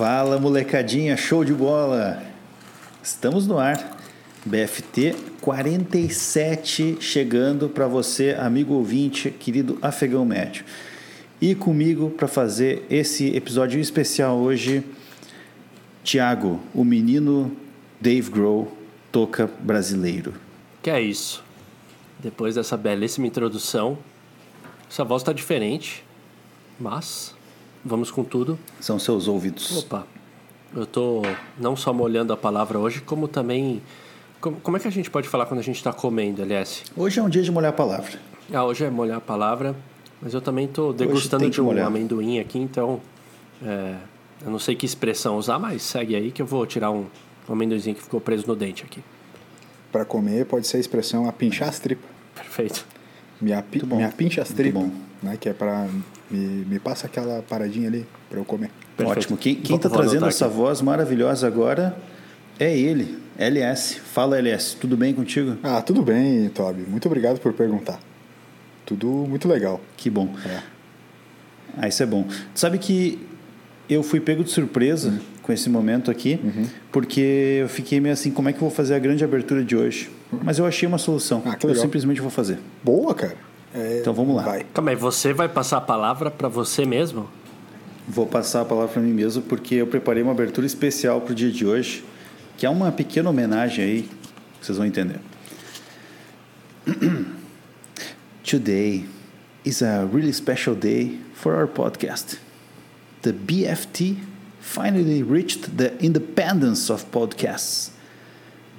Fala molecadinha, show de bola! Estamos no ar. BFT 47 chegando para você, amigo ouvinte, querido afegão médio. E comigo para fazer esse episódio especial hoje, Tiago, o menino Dave Grohl, toca brasileiro. Que é isso. Depois dessa belíssima introdução, essa voz está diferente, mas vamos com tudo. São seus ouvidos. Opa, eu tô não só molhando a palavra hoje, como também. Como, é que a gente pode falar quando a gente está comendo, LS? Hoje é um dia de molhar a palavra. Ah, hoje é molhar a palavra, mas eu também tô degustando de um molhar. amendoim aqui, então. É, eu não sei que expressão usar, mas segue aí que eu vou tirar um, um amendoinzinho que ficou preso no dente aqui. Para comer pode ser a expressão apinchar as tripas. Perfeito. Me, api, me apincha as tripas. Né, que é para me, me passa aquela paradinha ali para eu comer. Perfeito. Ótimo. Quem, quem tá trazendo essa aqui. voz maravilhosa agora é ele, LS. Fala, LS. Tudo bem contigo? Ah, tudo bem, Toby. Muito obrigado por perguntar. Tudo muito legal. Que bom. É. Ah, isso é bom. Sabe que eu fui pego de surpresa uhum. com esse momento aqui, uhum. porque eu fiquei meio assim, como é que eu vou fazer a grande abertura de hoje? Mas eu achei uma solução. Ah, eu simplesmente vou fazer. Boa, cara. É, então vamos lá. Vai. Calma aí, você vai passar a palavra para você mesmo? Vou passar a palavra para mim mesmo, porque eu preparei uma abertura especial para o dia de hoje, que é uma pequena homenagem aí, vocês vão entender. Today is a really special day for our podcast. the BFT finally reached the independence of podcasts.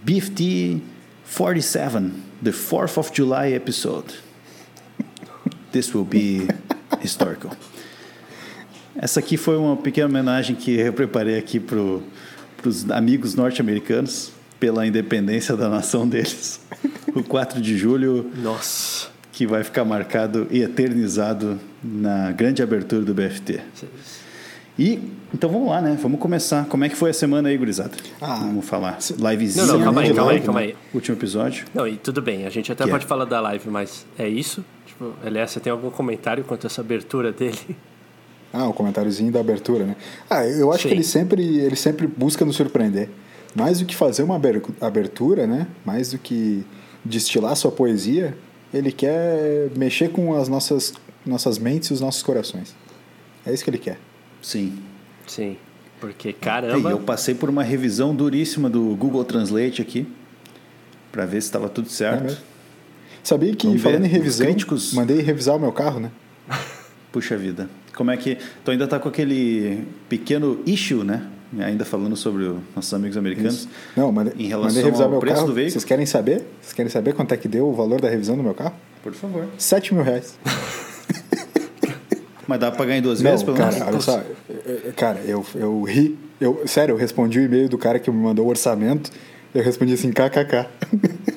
BFT 47, the 4th of July episode. This will be historical. Essa aqui foi uma pequena homenagem que eu preparei aqui para os amigos norte-americanos pela independência da nação deles. O 4 de julho. Nossa. Que vai ficar marcado e eternizado na grande abertura do BFT. E então vamos lá, né? Vamos começar. Como é que foi a semana aí, gurizada? Ah, vamos falar. Livezinha. Não, não, calma aí, calma aí, calma aí. Último episódio. Não, e tudo bem, a gente até que pode é? falar da live, mas é isso? Aliás, você tem algum comentário quanto a essa abertura dele? Ah, o comentáriozinho da abertura, né? Ah, eu acho Sim. que ele sempre, ele sempre busca nos surpreender. Mais do que fazer uma abertura, né? Mais do que destilar sua poesia, ele quer mexer com as nossas, nossas mentes e os nossos corações. É isso que ele quer. Sim. Sim. Porque, caramba. E eu passei por uma revisão duríssima do Google Translate aqui, para ver se estava tudo certo. É Sabia que, Vamos falando ver. em revisão, críticos... mandei revisar o meu carro, né? Puxa vida. Como é que. Tu ainda está com aquele pequeno issue, né? Ainda falando sobre os nossos amigos americanos. Isso. Não, mandei, em relação mandei revisar ao meu preço carro. do veículo. Vocês querem saber? Vocês querem saber quanto é que deu o valor da revisão do meu carro? Por favor. 7 mil reais. Mas dá pra pagar em duas vezes, pelo cara, menos? Olha só, cara, eu, eu ri. Eu, sério, eu respondi o e-mail do cara que me mandou o orçamento. Eu respondi assim, kkk.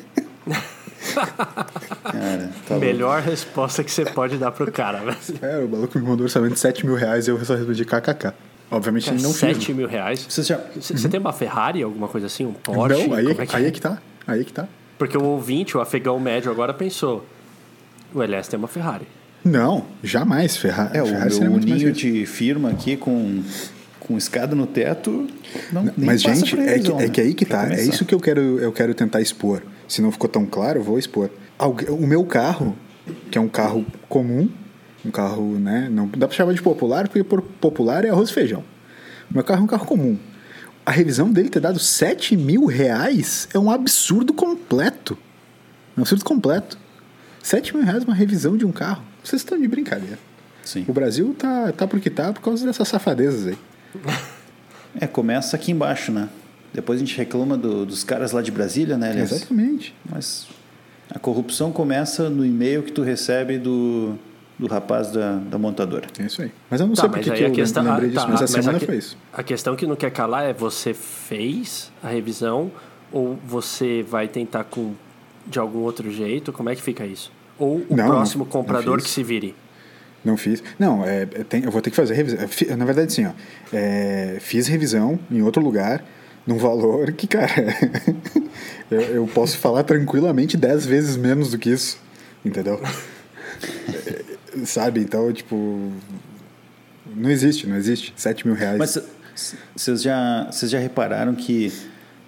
cara, tá Melhor bom. resposta que você pode dar pro cara, velho. É, o maluco me mandou um orçamento de 7 mil reais e eu só respondi kkk. Obviamente cara, não 7 mil reais? Você, já... você uhum. tem uma Ferrari, alguma coisa assim? Um Porsche? Não, aí, é, que... aí é que tá. Aí é que tá. Porque o ouvinte, o afegão médio agora pensou, o LS tem uma Ferrari. Não, jamais. Ferra é, Ferrari o, o ninho de firma aqui com, com escada no teto. Não, Mas, gente, é que, é que aí que tá. É isso que eu quero, eu quero tentar expor. Se não ficou tão claro, vou expor. O meu carro, que é um carro comum, um carro, né? Não dá pra chamar de popular, porque por popular é arroz e feijão. O meu carro é um carro comum. A revisão dele ter dado 7 mil reais é um absurdo completo. É um absurdo completo. 7 mil reais uma revisão de um carro. Vocês estão de brincadeira. Sim. O Brasil tá, tá porque tá por causa dessas safadezas aí. É, começa aqui embaixo, né? Depois a gente reclama do, dos caras lá de Brasília, né, Elias? Exatamente. Mas a corrupção começa no e-mail que tu recebe do, do rapaz da, da montadora. É isso aí. Mas eu não tá, sei porque que eu questão, lembrei disso, tá, mas a semana a, foi isso. A questão que não quer calar é você fez a revisão ou você vai tentar com de algum outro jeito? Como é que fica isso? Ou o não, próximo comprador que se vire? Não fiz. Não, é, tem, eu vou ter que fazer revisão. Na verdade, sim, ó. É, fiz revisão em outro lugar, num valor que, cara, eu, eu, posso falar tranquilamente dez vezes menos do que isso. Entendeu? Sabe? Então, tipo. Não existe, não existe. Sete mil reais. Mas Vocês já, já repararam que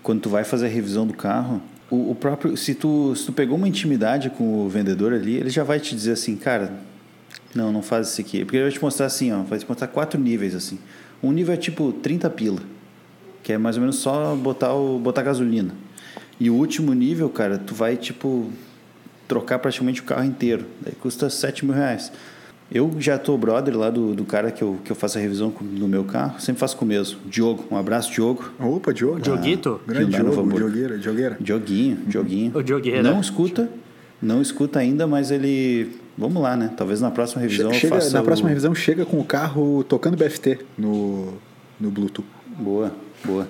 quando tu vai fazer a revisão do carro, o, o, próprio. Se tu, se tu pegou uma intimidade com o vendedor ali, ele já vai te dizer assim, cara, não, não faz isso aqui. Porque ele vai te mostrar assim, ó, vai te mostrar quatro níveis assim. Um nível é tipo 30 pila, que é mais ou menos só botar, o, botar gasolina. E o último nível, cara, tu vai tipo trocar praticamente o carro inteiro. Daí custa 7 mil reais. Eu já tô brother lá do, do cara que eu, que eu faço a revisão no meu carro, sempre faço com o mesmo. Diogo, um abraço, Diogo. Opa, Diogo. Dioguito? Ah, grande Diogo, Diogueira, Diogueira. Dioguinho, Dioguinho. O Diogueira. Não escuta, não escuta ainda, mas ele... Vamos lá, né? Talvez na próxima revisão chega, eu faça Na próxima o... revisão chega com o carro tocando BFT no, no Bluetooth. Boa, boa.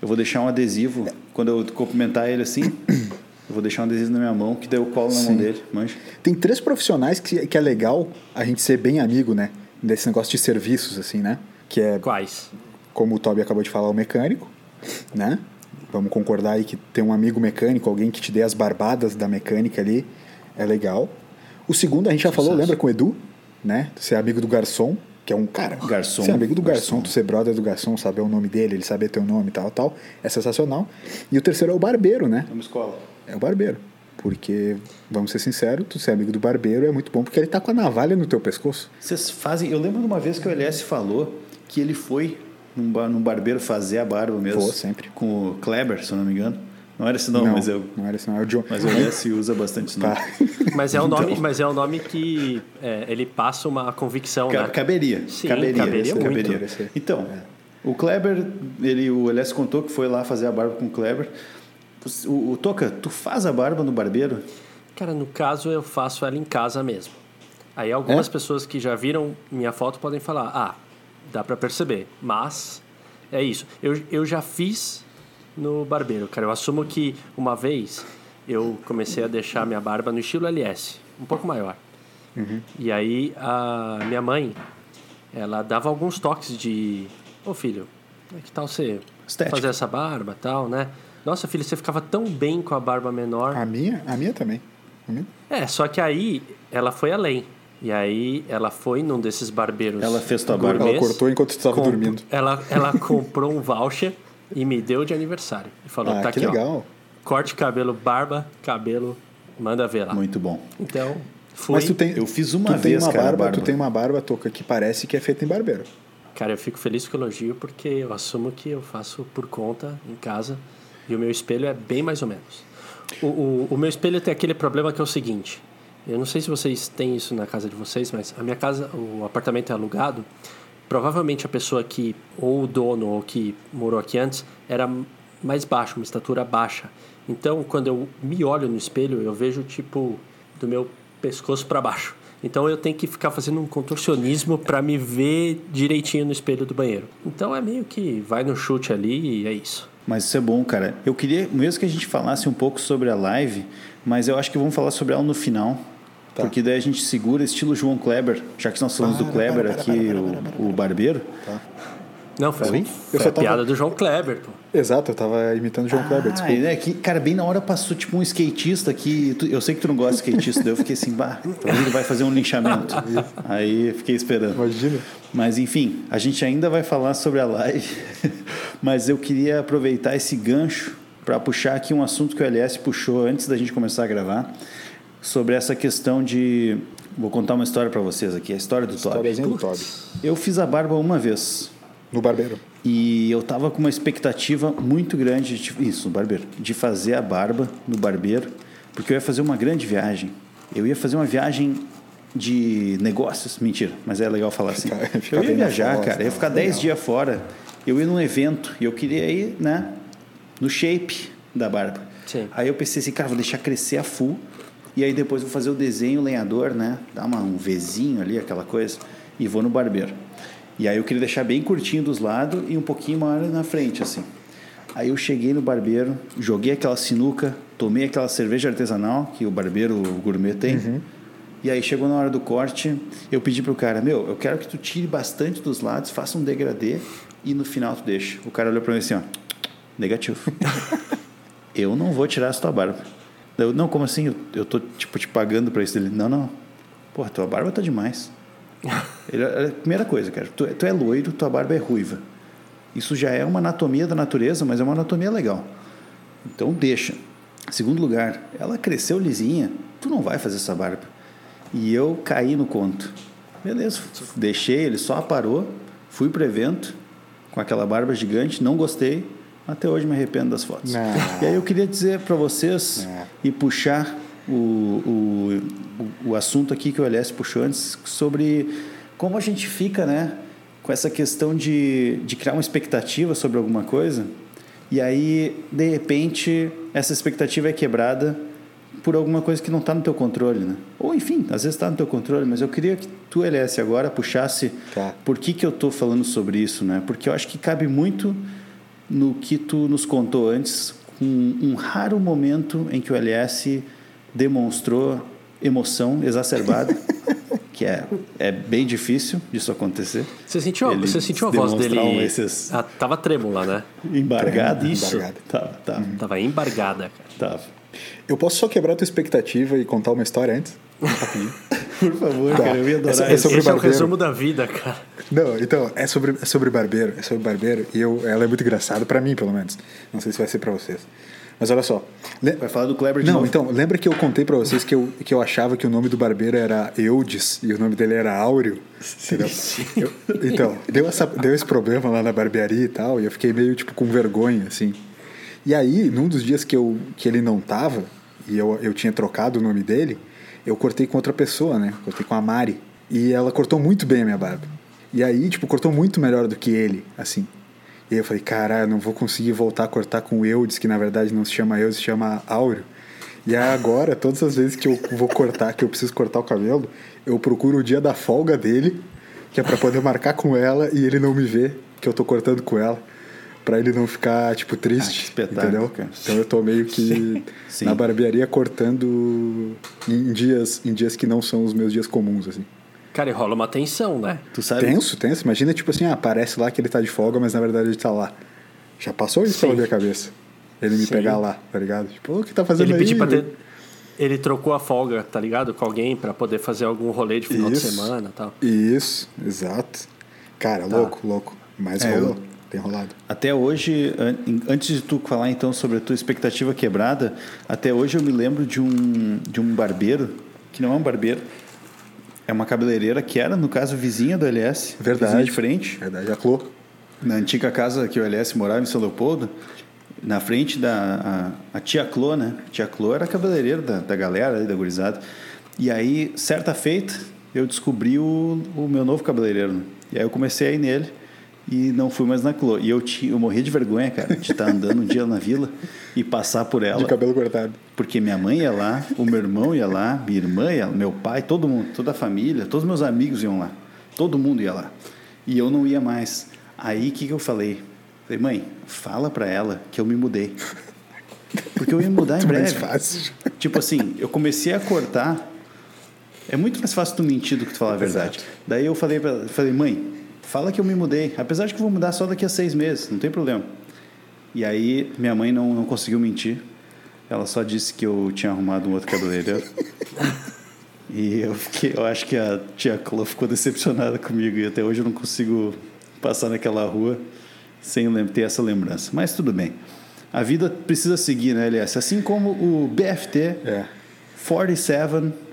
Eu vou deixar um adesivo, quando eu cumprimentar ele assim... Eu vou deixar um adesivo na minha mão, que daí eu colo na Sim. mão dele, manja. Tem três profissionais que, que é legal a gente ser bem amigo, né? Desse negócio de serviços, assim, né? Que é... Quais? Como o Toby acabou de falar, o mecânico, né? Vamos concordar aí que ter um amigo mecânico, alguém que te dê as barbadas da mecânica ali, é legal. O segundo, a gente já falou, lembra com o Edu, né? Ser amigo do garçom, que é um cara. Garçom. Ser amigo do garçom, garçom, tu ser brother do garçom, saber o nome dele, ele saber teu nome e tal, tal. É sensacional. E o terceiro é o barbeiro, né? É uma escola é o barbeiro. Porque, vamos ser sinceros, tu ser amigo do barbeiro é muito bom porque ele tá com a navalha no teu pescoço. Vocês fazem. Eu lembro de uma vez que o LS falou que ele foi num, bar, num barbeiro fazer a barba mesmo. Foi, sempre. Com o Kleber, se eu não me engano. Não era esse nome, não, mas eu. Não era esse nome, é o John. Mas o LS usa bastante esse nome. Tá. Mas é um nome, então, mas é um nome que é, ele passa uma convicção, ca né? Caberia. Sim, caberia, caberia muito. Caberia. Então, é. o Kleber, ele, o LS contou que foi lá fazer a barba com o Kleber. O, o Toca, tu faz a barba no barbeiro? Cara, no caso eu faço ela em casa mesmo. Aí algumas é? pessoas que já viram minha foto podem falar, ah, dá para perceber, mas é isso. Eu, eu já fiz no barbeiro, cara. Eu assumo que uma vez eu comecei a deixar minha barba no estilo LS, um pouco maior. Uhum. E aí a minha mãe, ela dava alguns toques de, ô oh, filho, que tal você Estética. fazer essa barba tal, né? Nossa, filho, você ficava tão bem com a barba menor. A minha? A minha também. A minha? É, só que aí ela foi além. E aí ela foi num desses barbeiros. Ela fez tua barba. Ela cortou enquanto tu estava dormindo. Ela, ela comprou um voucher e me deu de aniversário. E falou: ah, tá que aqui, legal. ó. Corte cabelo, barba, cabelo, manda ver lá. Muito bom. Então, fui. Mas tu tem, eu fiz uma tu vez, uma cara, barba, barba. Tu tem uma barba toca que parece que é feita em barbeiro. Cara, eu fico feliz com o elogio porque eu assumo que eu faço por conta em casa e o meu espelho é bem mais ou menos. O, o, o, meu espelho tem aquele problema que é o seguinte. Eu não sei se vocês têm isso na casa de vocês, mas a minha casa, o apartamento é alugado. Provavelmente a pessoa que, ou o dono, ou que morou aqui antes, era mais baixo, uma estatura baixa. Então, quando eu me olho no espelho, eu vejo tipo do meu pescoço para baixo. Então eu tenho que ficar fazendo um contorcionismo para me ver direitinho no espelho do banheiro. Então é meio que vai no chute ali e é isso. Mas isso é bom, cara. Eu queria mesmo que a gente falasse um pouco sobre a live, mas eu acho que vamos falar sobre ela no final. Tá. Porque daí a gente segura estilo João Kleber, já que nós falamos para, do Kleber para, para, aqui, o, o barbeiro. Tá. Não, foi, foi a tava... piada do João Kleber, pô. Exato, eu tava imitando o João ah, Kleber, desculpa. É que, cara, bem na hora passou tipo um skatista que. Tu, eu sei que tu não gosta de skatista, daí eu fiquei assim, bah, ele vai fazer um linchamento. Aí fiquei esperando. Imagina. Mas enfim, a gente ainda vai falar sobre a live, mas eu queria aproveitar esse gancho para puxar aqui um assunto que o LS puxou antes da gente começar a gravar, sobre essa questão de. Vou contar uma história para vocês aqui, a história do Toby. do Toby. Eu fiz a barba uma vez. No barbeiro. E eu tava com uma expectativa muito grande, de, isso, no barbeiro, de fazer a barba no barbeiro, porque eu ia fazer uma grande viagem. Eu ia fazer uma viagem de negócios, mentira, mas é legal falar assim. eu ia viajar, cara, eu ia ficar 10 dias fora. Eu ia num evento e eu queria ir, né, no shape da barba. Sim. Aí eu pensei assim, cara, vou deixar crescer a full e aí depois vou fazer o desenho lenhador, né, dar uma, um Vzinho ali, aquela coisa, e vou no barbeiro. E aí eu queria deixar bem curtinho dos lados e um pouquinho maior na frente, assim. Aí eu cheguei no barbeiro, joguei aquela sinuca, tomei aquela cerveja artesanal que o barbeiro o gourmet tem. Uhum. E aí chegou na hora do corte, eu pedi pro cara, meu, eu quero que tu tire bastante dos lados, faça um degradê e no final tu deixa. O cara olhou pra mim assim, ó, negativo. eu não vou tirar essa tua barba. Eu, não, como assim? Eu, eu tô, tipo, te pagando pra isso. Ele, não, não. Pô, tua barba tá demais. Ele, a primeira coisa, cara, tu, tu, é loiro, tua barba é ruiva. Isso já é uma anatomia da natureza, mas é uma anatomia legal. Então deixa. Segundo lugar, ela cresceu lisinha, tu não vai fazer essa barba. E eu caí no conto. Beleza, deixei, ele só aparou, fui pro evento com aquela barba gigante, não gostei, até hoje me arrependo das fotos. Não. E aí eu queria dizer para vocês Não. e puxar o, o, o, o assunto aqui que o LS puxou antes sobre como a gente fica, né, com essa questão de, de criar uma expectativa sobre alguma coisa e aí, de repente, essa expectativa é quebrada por alguma coisa que não está no teu controle, né? Ou enfim, às vezes está no teu controle, mas eu queria que tu, LS, agora puxasse Tá. por que, que eu estou falando sobre isso, né? Porque eu acho que cabe muito no que tu nos contou antes, um, um raro momento em que o LS demonstrou emoção exacerbada, que é, é bem difícil disso acontecer. Você sentiu, Ele você sentiu a voz dele? um esses- Ah, tava trêmula, né? Embargado. Isso. Embargado. Tava, tava, Tava embargada, cara. tava. Eu posso só quebrar a tua expectativa e contar uma história antes? Por favor, Tá. cara, eu ia adorar essa isso. sobre Esse é o resumo da vida, cara. Não, então, é sobre, é sobre barbeiro. É sobre barbeiro e eu, ela é muito engraçada, pra mim, pelo menos. Não sei se vai ser pra vocês. Mas olha só. Le- Vai falar do Kleber de Não, novo? então, lembra que eu contei pra vocês que eu, que eu achava que o nome do barbeiro era Eudes e o nome dele era Áureo? Entendeu? Eu- então, deu, essa, deu esse problema lá na barbearia e tal, e eu fiquei meio, tipo, com vergonha, assim. E aí, num dos dias que, eu, que ele não tava, e eu, eu tinha trocado o nome dele, eu cortei com outra pessoa, né? Cortei com a Mari. E ela cortou muito bem a minha barba. E aí, tipo, cortou muito melhor do que ele, assim. E aí eu falei, caralho, não vou conseguir voltar a cortar com o Eudes, que na verdade não se chama Eudes, se chama Áureo. E agora, todas as vezes que eu vou cortar, que eu preciso cortar o cabelo, eu procuro o dia da folga dele, que é pra poder marcar com ela e ele não me ver que eu tô cortando com ela. Pra ele não ficar, tipo, Ah, que triste. espetáculo, entendeu? cara. Então eu tô meio que Sim. na barbearia cortando em dias, em dias que não são os meus dias comuns, assim. Cara, e rola uma tensão, né? Tu sabe? Tenso, tenso. Imagina, tipo assim, ah, parece lá que ele tá de folga, mas na verdade ele tá lá. Já passou isso pela Sim. minha cabeça. Ele me Sim. pegar lá, tá ligado? Tipo, "Ô, o que tá fazendo Ele aí? ter. Ele trocou a folga, tá ligado? Com alguém pra poder fazer algum rolê de final Isso. de semana e tal. Isso, exato. Cara, louco, louco. Mas É, rolou. eu- Tem rolado. Até hoje, antes de tu falar então sobre a tua expectativa quebrada, até hoje eu me lembro de um, de um barbeiro, que não é um barbeiro, é uma cabeleireira que era, no caso, vizinha do LS. Verdade. Vizinha de frente. Verdade, a Clô. Na antiga casa que o LS morava em São Leopoldo, na frente da a, a tia Clô, né? A tia Clô era cabeleireira da, da galera, da gurizada. E aí, certa feita, eu descobri o, o meu novo cabeleireiro. E aí eu comecei a ir nele e não fui mais na Clô. E eu, ti, eu morri de vergonha, cara, de estar andando um dia na vila e passar por ela. De cabelo cortado. Porque minha mãe ia lá, o meu irmão ia lá, minha irmã ia lá, meu pai, todo mundo, toda a família, todos meus amigos iam lá. Todo mundo ia lá. E eu não ia mais. Aí o que, que eu falei? Falei, mãe, fala pra ela que eu me mudei. Porque eu ia mudar em Muito mais breve. fácil. Tipo assim, eu comecei a cortar. É muito mais fácil tu mentir do que tu falar a verdade. Daí eu falei pra ela, falei, mãe, fala que eu me mudei. Apesar de que vou mudar só daqui a seis meses, não tem problema. E aí minha mãe não, não conseguiu mentir. Ela só disse que eu tinha arrumado um outro cabeleireiro. e eu fiquei, eu acho que a tia Clô ficou decepcionada comigo e até hoje eu não consigo passar naquela rua sem ter essa lembrança. Mas tudo bem. A vida precisa seguir, né, LS? Assim como o BFT É, 47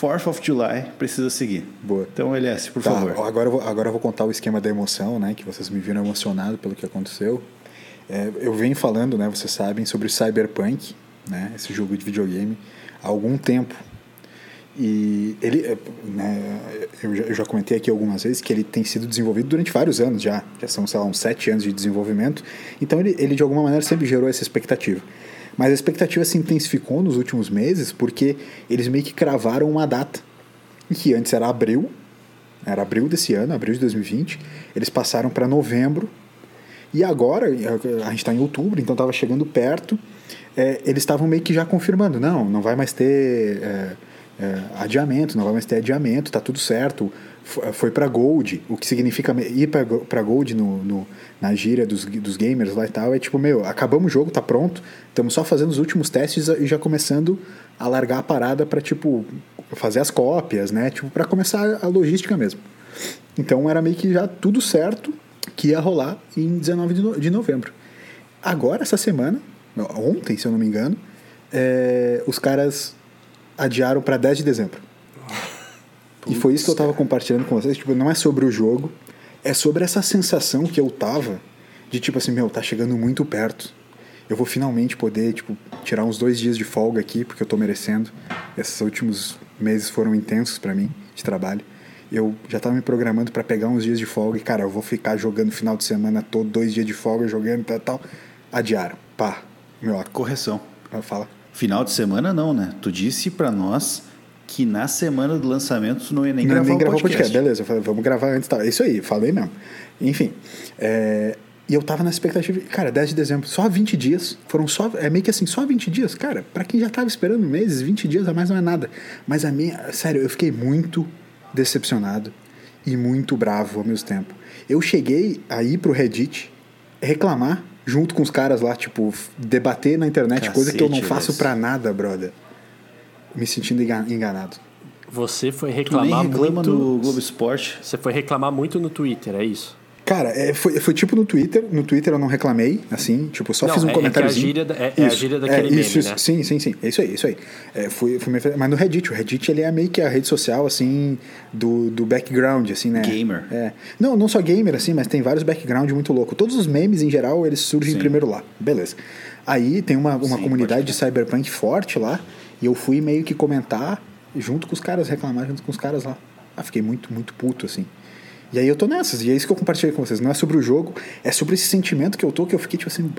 4th of July precisa seguir. boa. Então, LS, por Tá, favor. agora, eu vou, agora eu vou contar o esquema da emoção, né? Que vocês me viram emocionado pelo que aconteceu. É, eu venho falando, né? Vocês sabem, sobre o Cyberpunk, né? Esse jogo de videogame, há algum tempo. E ele, é, né, eu, já, eu já comentei aqui algumas vezes que ele tem sido desenvolvido durante vários anos já. Já são, sei lá, uns sete anos de desenvolvimento. Então ele, ele de alguma maneira sempre gerou essa expectativa. Mas a expectativa se intensificou nos últimos meses porque eles meio que cravaram uma data. Que antes era abril, era abril desse ano, abril de 2020. Eles passaram para novembro. E agora, a gente está em outubro, então estava chegando perto. é, eles estavam meio que já confirmando: não, não vai mais ter é, é, adiamento, não vai mais ter adiamento, tá tudo certo. Foi para Gold, o que significa ir para Gold no, no- na gíria dos, dos gamers lá e tal. É tipo, meu, acabamos o jogo, tá pronto, estamos só fazendo os últimos testes e já começando a largar a parada para tipo, fazer as cópias, né? Tipo, para começar a logística mesmo. Então era meio que já tudo certo que ia rolar em 19 de, no, de novembro. Agora, essa semana, ontem, se eu não me engano, é, os caras adiaram para 10 de dezembro. E foi isso que eu tava compartilhando com vocês. Tipo, não é sobre o jogo, é sobre essa sensação que eu tava de tipo assim, meu, tá chegando muito perto. Eu vou finalmente poder, tipo, tirar uns dois dias de folga aqui, porque eu tô merecendo. Esses últimos meses foram intensos para mim, de trabalho. Eu já tava me programando para pegar uns dias de folga e, cara, eu vou ficar jogando final de semana todo, dois dias de folga, jogando e tal, tal. Adiaram. Pá. Meu, Correção. Fala. Final de semana não, né? Tu disse para nós que na semana do lançamento tu não ia nem não, gravar nem o gravar podcast. podcast. Beleza, eu falei, vamos gravar antes. Tá. Isso aí, falei mesmo. Enfim. É, e eu tava na expectativa, cara, 10 de dezembro, só 20 dias. Foram só, é meio que assim, só 20 dias. Cara, para quem já tava esperando meses, 20 dias a mais não é nada. Mas a minha, sério, eu fiquei muito decepcionado e muito bravo ao mesmo tempo. Eu cheguei aí pro Reddit reclamar junto com os caras lá, tipo, debater na internet, coisa que eu não Cacete, faço pra nada, brother. Me sentindo enga- enganado. Você foi reclamar reclama muito. no Globo Esporte. Você foi reclamar muito no Twitter, é isso? Cara, é, foi, foi tipo no Twitter. No Twitter eu não reclamei, assim, tipo, só Não, fiz um é- é que a comentáriozinho. gíria da- é- é a gíria daquele meme, isso, isso. né? Sim, sim, sim. É isso aí, isso aí. É, fui, fui mas no Reddit, o Reddit ele é meio que a rede social, assim, do, do background, assim, né? Gamer. É. Não, não só gamer, assim, mas tem vários background muito louco. Todos os memes, em geral, eles surgem Sim. primeiro lá. Beleza. Aí tem uma, uma Sim, comunidade de cyberpunk forte lá, e eu fui meio que comentar junto com os caras, reclamar junto com os caras lá. Ah, fiquei muito, muito puto, assim. E aí eu tô nessas, e é isso que eu compartilhei com vocês. Não é sobre o jogo, é sobre esse sentimento que eu tô, que eu fiquei tipo assim,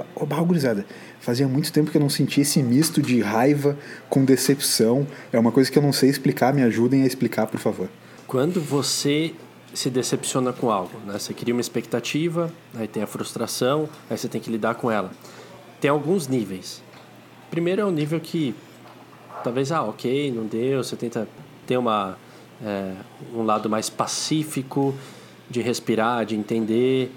gurizada. Fazia muito tempo que eu não sentia esse misto de raiva com decepção. É uma coisa que eu não sei explicar, me ajudem a explicar, por favor. Quando você se decepciona com algo, né? Você cria uma expectativa, aí tem a frustração, aí você tem que lidar com ela. Tem alguns níveis. Primeiro é o nível que talvez, ah, ok, não deu, você tenta ter uma, é, um lado mais pacífico de respirar, de entender.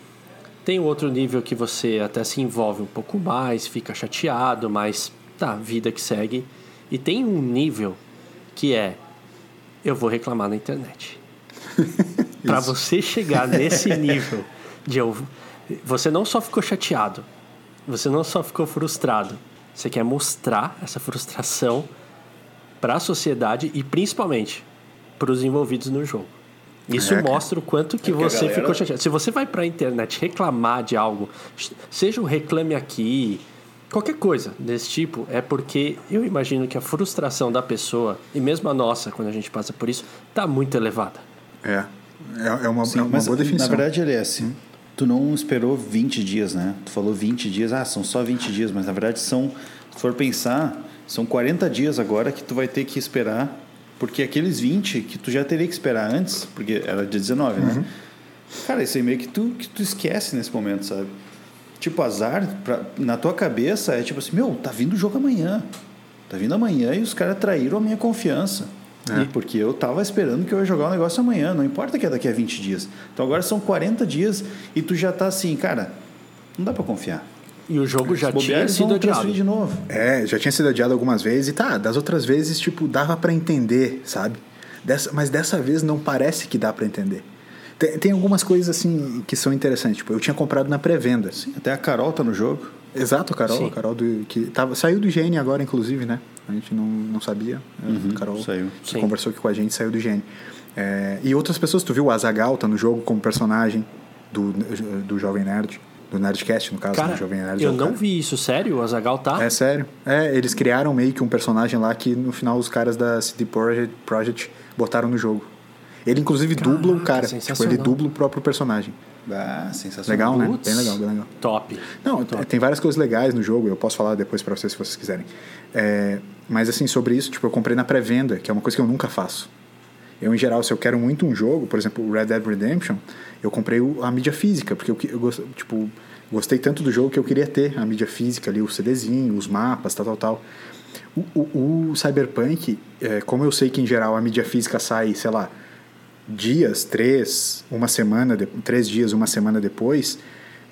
Tem outro nível que você até se envolve um pouco mais, fica chateado, mas tá, vida que segue. E tem um nível que é eu vou reclamar na internet. Para você chegar nesse nível de eu, você não só ficou chateado, você não só ficou frustrado, você quer mostrar essa frustração para a sociedade e principalmente para os envolvidos no jogo. Isso É, mostra o quanto que É que você galera- ficou chateado. Se você vai para a internet reclamar de algo, seja um reclame aqui, qualquer coisa desse tipo, é porque eu imagino que a frustração da pessoa, e mesmo a nossa, quando a gente passa por isso, tá muito elevada. É. É, é uma, Sim, é uma boa definição. na verdade, LS, tu não esperou 20 dias, né? Tu falou 20 dias, ah, são só 20 dias, mas na verdade são, se for pensar, são 40 dias agora que tu vai ter que esperar, porque aqueles 20 que tu já teria que esperar antes, porque era dia 19, Uhum. né? Cara, isso aí meio que tu, que tu esquece nesse momento, sabe? Tipo, azar, pra, na tua cabeça é tipo assim, meu, tá vindo o jogo amanhã. Tá vindo amanhã e os caras traíram a minha confiança. É. Porque eu tava esperando que eu ia jogar o negócio amanhã, não importa que é daqui a 20 dias. Então agora são 40 dias e tu já tá assim, cara, não dá pra confiar. E o jogo já bobear, tinha sido adiado. de novo. É, já tinha sido adiado algumas vezes e tá, das outras vezes, tipo, dava pra entender, sabe? Dessa, mas dessa vez não parece que dá pra entender. Tem, tem algumas coisas assim que são interessantes. Tipo, eu tinha comprado na pré-venda. Até a Carol tá no jogo. Exato, a Carol. Sim. A Carol do, que tava, saiu do GN agora, inclusive, né? A gente não, não sabia. a Carol saiu. que Sim. conversou aqui com a gente, saiu do GN. É, e outras pessoas, tu viu o Azagal tá no jogo como personagem do, do Jovem Nerd, do Nerdcast, no caso, Cara, do Jovem Nerd. é eu o não cara. vi isso, sério? O Azagal tá? É sério. É, eles criaram meio que um personagem lá que no final os caras da CD Projekt, Projekt botaram no jogo. Ele inclusive dubla o cara. Tipo, ele dubla o próprio personagem. Ah, sensacional. Legal, né? Bem legal, bem legal. Top. Não, Top. tem várias coisas legais no jogo, eu posso falar depois pra vocês se vocês quiserem. É, mas assim, sobre isso, tipo, eu comprei na pré-venda, que é uma coisa que eu nunca faço. Eu, em geral, se eu quero muito um jogo, por exemplo, Red Dead Redemption, eu comprei a mídia física, porque eu, eu tipo, gostei tanto do jogo que eu queria ter a mídia física ali, o CDzinho, os mapas, tal, tal, tal. O, o- o Cyberpunk, é, como eu sei que em geral a mídia física sai, sei lá, dias, três, uma semana, de- três dias, uma semana depois,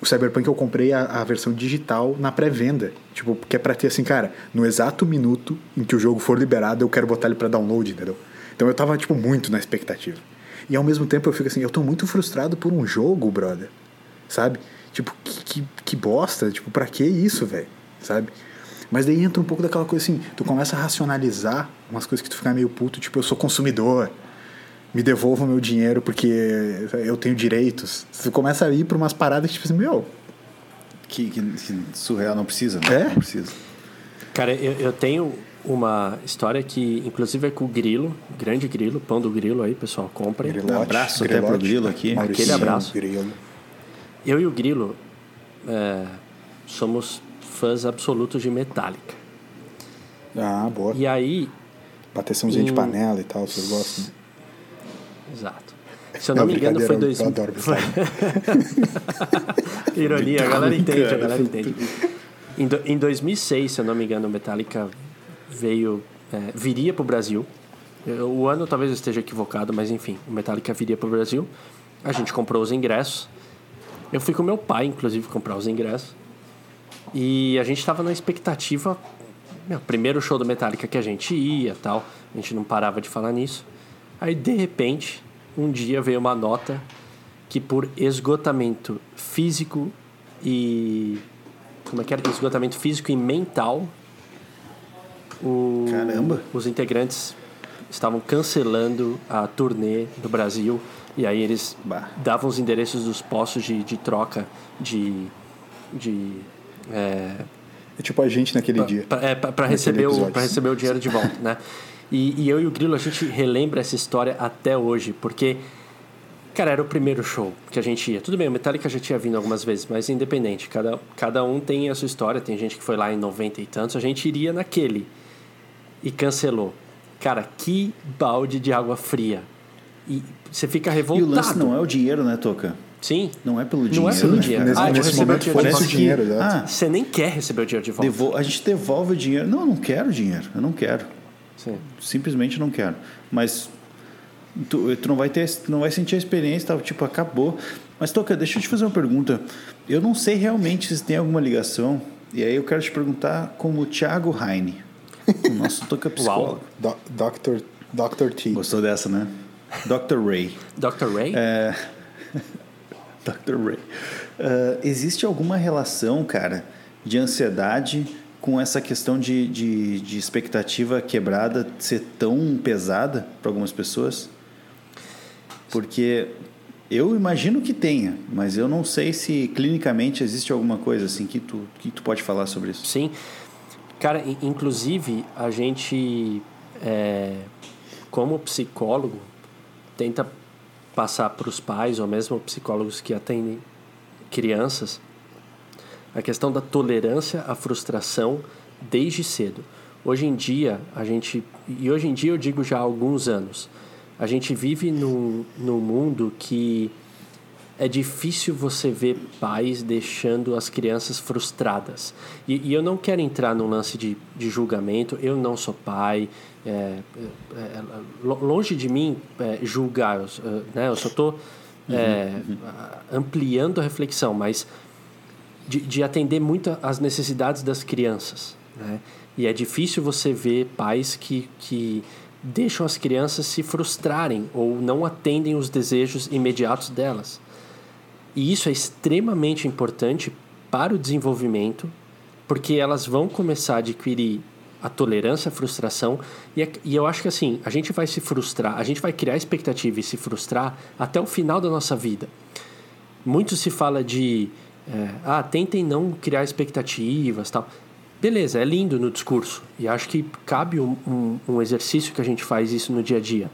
o Cyberpunk eu comprei a, a versão digital na pré-venda. Tipo, que é pra ter assim, cara, no exato minuto em que o jogo for liberado, eu quero botar ele pra download, entendeu? Então eu tava, tipo, muito na expectativa. E ao mesmo tempo eu fico assim, eu tô muito frustrado por um jogo, brother. sabe? Tipo, que, que, que bosta, tipo, pra que isso, velho? Sabe? Mas daí entra um pouco daquela coisa assim, tu começa a racionalizar umas coisas que tu fica meio puto, tipo, eu sou consumidor, me devolva o meu dinheiro porque eu tenho direitos. Tu começa a ir pra umas paradas que, tipo assim, meu. Que, que, que surreal, não precisa, né? É? Não precisa. Cara, eu, eu tenho uma história que, inclusive, é com o Grilo, grande Grilo, pão do Grilo aí, pessoal, comprem. Grilote, Um abraço até pro Grilo aqui. Aquele abraço. Grilo. Eu e o Grilo é, somos fãs absolutos de Metallica. Ah, boa. E aí, Bateçãozinha de Hum. panela e tal, vocês gostam? exato. Se eu não, me engano, foi dois... eu adoro Ironia, a galera entende, a galera entende. Em, do, em 2006, se eu não me engano, o Metallica veio, é, viria para o Brasil. O ano talvez eu esteja equivocado, mas enfim, o Metallica viria para o Brasil. A gente comprou os ingressos. Eu fui com meu pai, inclusive, comprar os ingressos. E a gente estava na expectativa, meu, primeiro show do Metallica que a gente ia tal. A gente não parava de falar nisso. Aí, de repente, um dia veio uma nota que por esgotamento físico e... Como é que era? Esgotamento físico e mental, o- Caramba. os integrantes estavam cancelando a turnê do Brasil e aí eles Bah. davam os endereços dos postos de, de troca de, de é, É tipo a gente naquele dia. pra, é, pra- pra Naquele receber, o, receber o dinheiro de volta, né? E, e eu e o Grilo, a gente relembra essa história até hoje, porque, cara, era o primeiro show que a gente ia. Tudo bem, o Metallica já tinha vindo algumas vezes, mas independente, cada, cada um tem a sua história, tem gente que foi lá em 90 e tantos, a gente iria naquele e cancelou. Cara, que balde de água fria. E você fica E o revoltado. lance não é o dinheiro, né, Toca? Sim. Não é pelo Não dinheiro. é pelo né? dinheiro. Nesse- ah, nesse momento dinheiro volta. o dinheiro, exato. Ah, Você nem quer receber o dinheiro de volta. devo- a gente devolve o dinheiro. Não, eu não quero dinheiro. Eu não quero. Sim. Simplesmente não quero. Mas tu, tu não vai ter, tu não vai sentir a experiência, tá? tipo, acabou. Mas Toca, deixa eu te fazer uma pergunta. Eu não sei realmente se tem alguma ligação. E aí eu quero te perguntar como o Thiago Heine, o nosso Toca psicólogo. Do, Dr. Dr. T. Gostou dessa, né? Dr. Ray. Dr. Ray? É. Dr. Ray. Ah, existe alguma relação, cara, de ansiedade com essa questão de, de, de expectativa quebrada ser tão pesada para algumas pessoas? Porque eu imagino que tenha, mas eu não sei se clinicamente existe alguma coisa assim que tu, que tu pode falar sobre isso. Sim. Cara, inclusive, a gente, é, como psicólogo, tenta passar para os pais, ou mesmo psicólogos que atendem crianças, a questão da tolerância à frustração desde cedo. Hoje em dia, a gente, e hoje em dia eu digo já há alguns anos, a gente vive num, num mundo que é difícil você ver pais deixando as crianças frustradas. E, e eu não quero entrar num lance de, de julgamento, eu não sou pai, é, é, é, lo- longe de mim é, julgar, eu, né? eu só estou ampliando a reflexão, mas de, de atender muito às necessidades das crianças. Né? E é difícil você ver pais que, que deixam as crianças se frustrarem ou não atendem os desejos imediatos delas. E isso é extremamente importante para o desenvolvimento, porque elas vão começar a adquirir a tolerância à frustração. E, é- e eu acho que assim, a gente vai se frustrar, a gente vai criar expectativa e se frustrar até o final da nossa vida. Muito se fala de, é, ah, tentem não criar expectativas tal. Beleza, é lindo no discurso. E acho que cabe um, um, um exercício que a gente faz isso no dia a dia.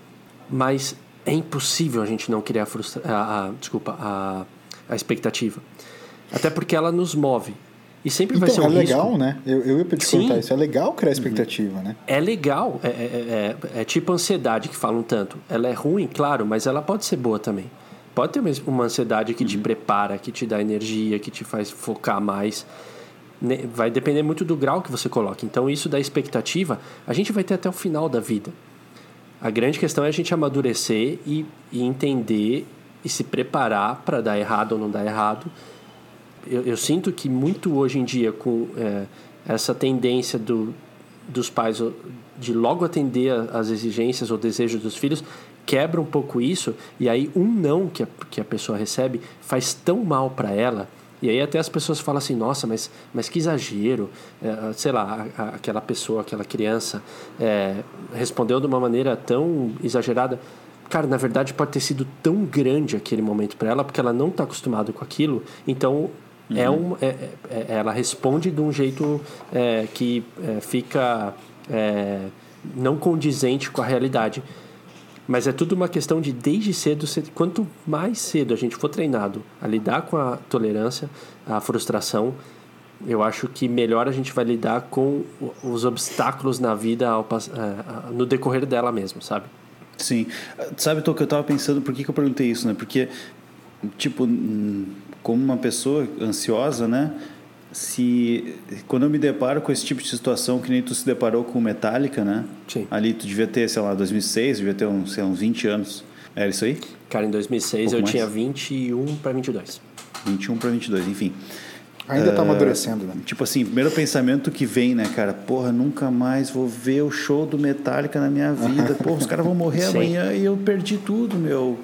Mas é impossível a gente não criar frustra a, a- desculpa, a, a expectativa. Até porque ela nos move. E sempre vai ser Então, um é risco. legal, né? Eu, eu ia te Sim. perguntar isso. É legal criar expectativa, né? É legal, é, é, é, é tipo ansiedade que falam tanto. Ela é ruim, claro, mas ela pode ser boa também. Pode ter uma- ansiedade que te prepara, que te dá energia, que te faz focar mais. Ne- Vai depender muito do grau que você coloca. Então, isso da expectativa, a gente vai ter até o final da vida. A grande questão é a gente amadurecer e, e entender e se preparar para dar errado ou não dar errado. Eu, eu sinto que muito hoje em dia, com é, essa tendência do, dos pais de logo atender às exigências ou desejos dos filhos, quebra um pouco isso, e aí um não que a, que a pessoa recebe faz tão mal para ela. E aí até as pessoas falam assim, nossa, mas, mas que exagero, é, sei lá, a, a, aquela pessoa, aquela criança é, respondeu de uma maneira tão exagerada. Cara, na verdade pode ter sido tão grande aquele momento para ela, porque ela não está acostumada com aquilo, então uhum. é um, é, é, é, ela responde de um jeito é, que fica não condizente com a realidade. Mas é tudo uma questão de desde cedo, quanto mais cedo a gente for treinado a lidar com a tolerância, a frustração, eu acho que melhor a gente vai lidar com os obstáculos na vida ao, é, no decorrer dela mesmo, sabe? Sim. Sabe, o que eu estava pensando, por que, que eu perguntei isso, né? Porque, tipo, como uma pessoa ansiosa, né? se quando eu me deparo com esse tipo de situação que nem tu se deparou com Metallica, né? Sim. Ali tu devia ter, sei lá, 2006, devia ter uns, sei lá, uns 20 anos. Era isso aí? Cara, em 2006 um eu mais? tinha 21 para 22. 21 para 22, enfim. Ainda uh, tá amadurecendo, né? Tipo assim, primeiro pensamento que vem, né, cara? Porra, nunca mais vou ver o show do Metallica na minha vida. Porra, os caras vão morrer amanhã e eu perdi tudo, meu.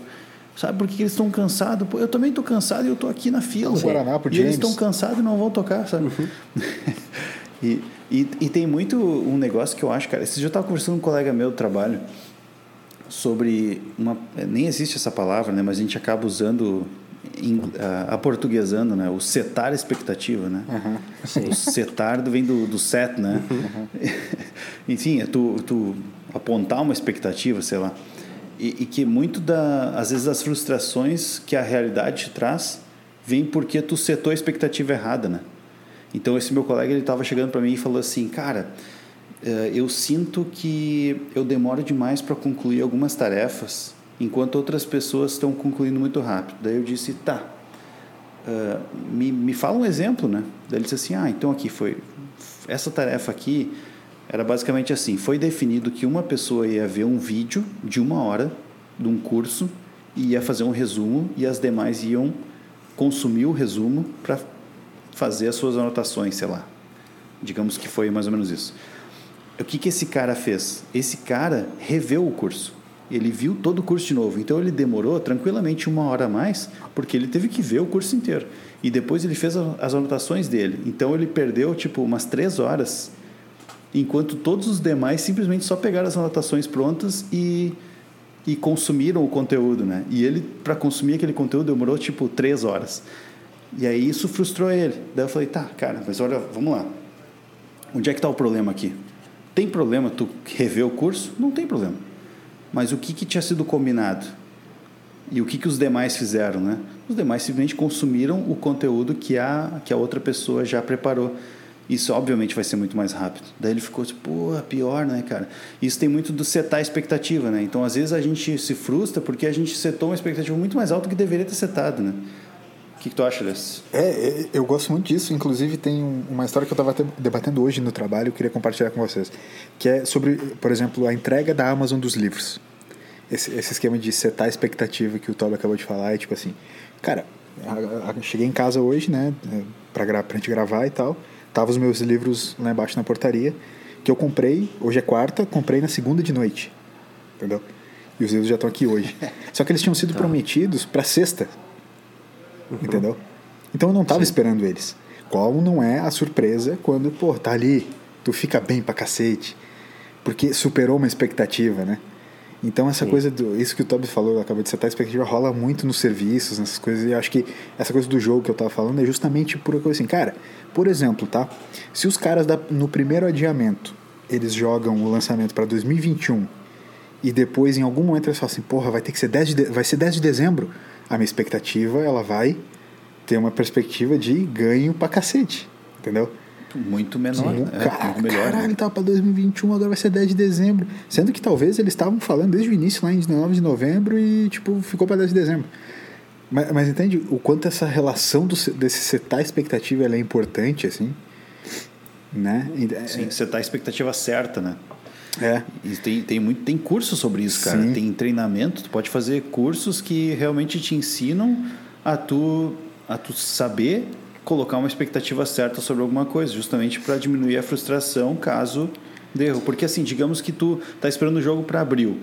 Sabe por que eles estão cansados? eu também estou cansado e eu estou aqui na fila. No Guaraná, e eles estão cansados e não vão tocar, sabe? Uhum. e, e, e, tem muito um negócio que eu acho, cara. Esse dia eu estava conversando com um colega meu do trabalho sobre uma. Nem existe essa palavra, né? Mas a gente acaba usando. Em, a, a portuguesando, né? O setar expectativa, né? Uhum. O setar vem do, do set, né? Uhum. Enfim, é tu, tu apontar uma expectativa, sei lá. E, e, que muito da, às vezes das frustrações que a realidade te traz vem porque tu setou a expectativa errada, né? Então esse meu colega ele estava chegando para mim e falou assim, cara, eh, eu sinto que eu demoro demais para concluir algumas tarefas, enquanto outras pessoas estão concluindo muito rápido. Daí eu disse, tá, uh, me, me fala um exemplo, né? Daí ele disse assim, ah, então aqui foi essa tarefa aqui era basicamente assim: foi definido que uma pessoa ia ver um vídeo de uma hora de um curso e ia fazer um resumo, e as demais iam consumir o resumo para fazer as suas anotações, sei lá. Digamos que foi mais ou menos isso. O que, que esse cara fez? Esse cara reveu o curso. Ele viu todo o curso de novo. Então ele demorou tranquilamente uma hora a mais, porque ele teve que ver o curso inteiro. E depois ele fez as anotações dele. Então ele perdeu tipo umas três horas enquanto todos os demais simplesmente só pegaram as anotações prontas e, e consumiram o conteúdo, né? E ele, para consumir aquele conteúdo, demorou tipo três horas. E aí isso frustrou ele. Daí eu falei, tá, cara, mas olha, vamos lá. Onde é que está o problema aqui? Tem problema tu rever o curso? Não tem problema. Mas o que, que tinha sido combinado? E o que, que os demais fizeram, né? Os demais simplesmente consumiram o conteúdo que a, que a outra pessoa já preparou. Isso obviamente vai ser muito mais rápido. Daí ele ficou tipo, pô, pior, né, cara? Isso tem muito do setar a expectativa, né? Então, às vezes a gente se frustra porque a gente setou uma expectativa muito mais alta do que deveria ter setado, né? Que, que tu acha desse? É, é, eu gosto muito disso. Inclusive, tem uma história que eu estava debatendo hoje no trabalho, eu queria compartilhar com vocês. Que é sobre, por exemplo, a entrega da Amazon dos livros. Esse, esse esquema de setar a expectativa que o Toby acabou de falar é tipo assim, cara, cheguei em casa hoje, né, pra, pra gente gravar e tal. Tava os meus livros lá embaixo na portaria, que eu comprei, hoje é quarta, comprei na segunda de noite. Entendeu? E os livros já estão aqui hoje. Só que eles tinham sido tá. prometidos para sexta. Uhum. Entendeu? Então eu não tava Sim. esperando eles. Qual não é a surpresa quando, pô, tá ali, tu fica bem pra cacete. Porque superou uma expectativa, né? Então essa Sim. coisa do isso que o Toby falou, acabou de setar a expectativa rola muito nos serviços, nessas coisas. E eu acho que essa coisa do jogo que eu tava falando é justamente por coisa assim, cara, por exemplo, tá? Se os caras da, no primeiro adiamento, eles jogam o lançamento para 2021 e depois em algum momento eles falam assim, porra, vai ter que ser 10 de, vai ser 10 de dezembro, a minha expectativa, ela vai ter uma perspectiva de ganho pra cacete, entendeu? Muito menor. Sim, é, cara, muito melhor. Caralho, tá para 2021, agora vai ser 10 de dezembro. Sendo que talvez eles estavam falando desde o início, lá em 19 de novembro, e tipo, ficou para 10 de dezembro. Mas, mas, entende o quanto essa relação do, desse setar expectativa é importante, assim? Né? Sim, é, setar a expectativa certa, né? É. E tem, tem, muito, tem curso sobre isso, cara. Sim. Tem treinamento, tu pode fazer cursos que realmente te ensinam a tu, a tu saber colocar uma expectativa certa sobre alguma coisa, justamente para diminuir a frustração caso do erro. Porque assim, digamos que tu tá esperando o jogo para abril.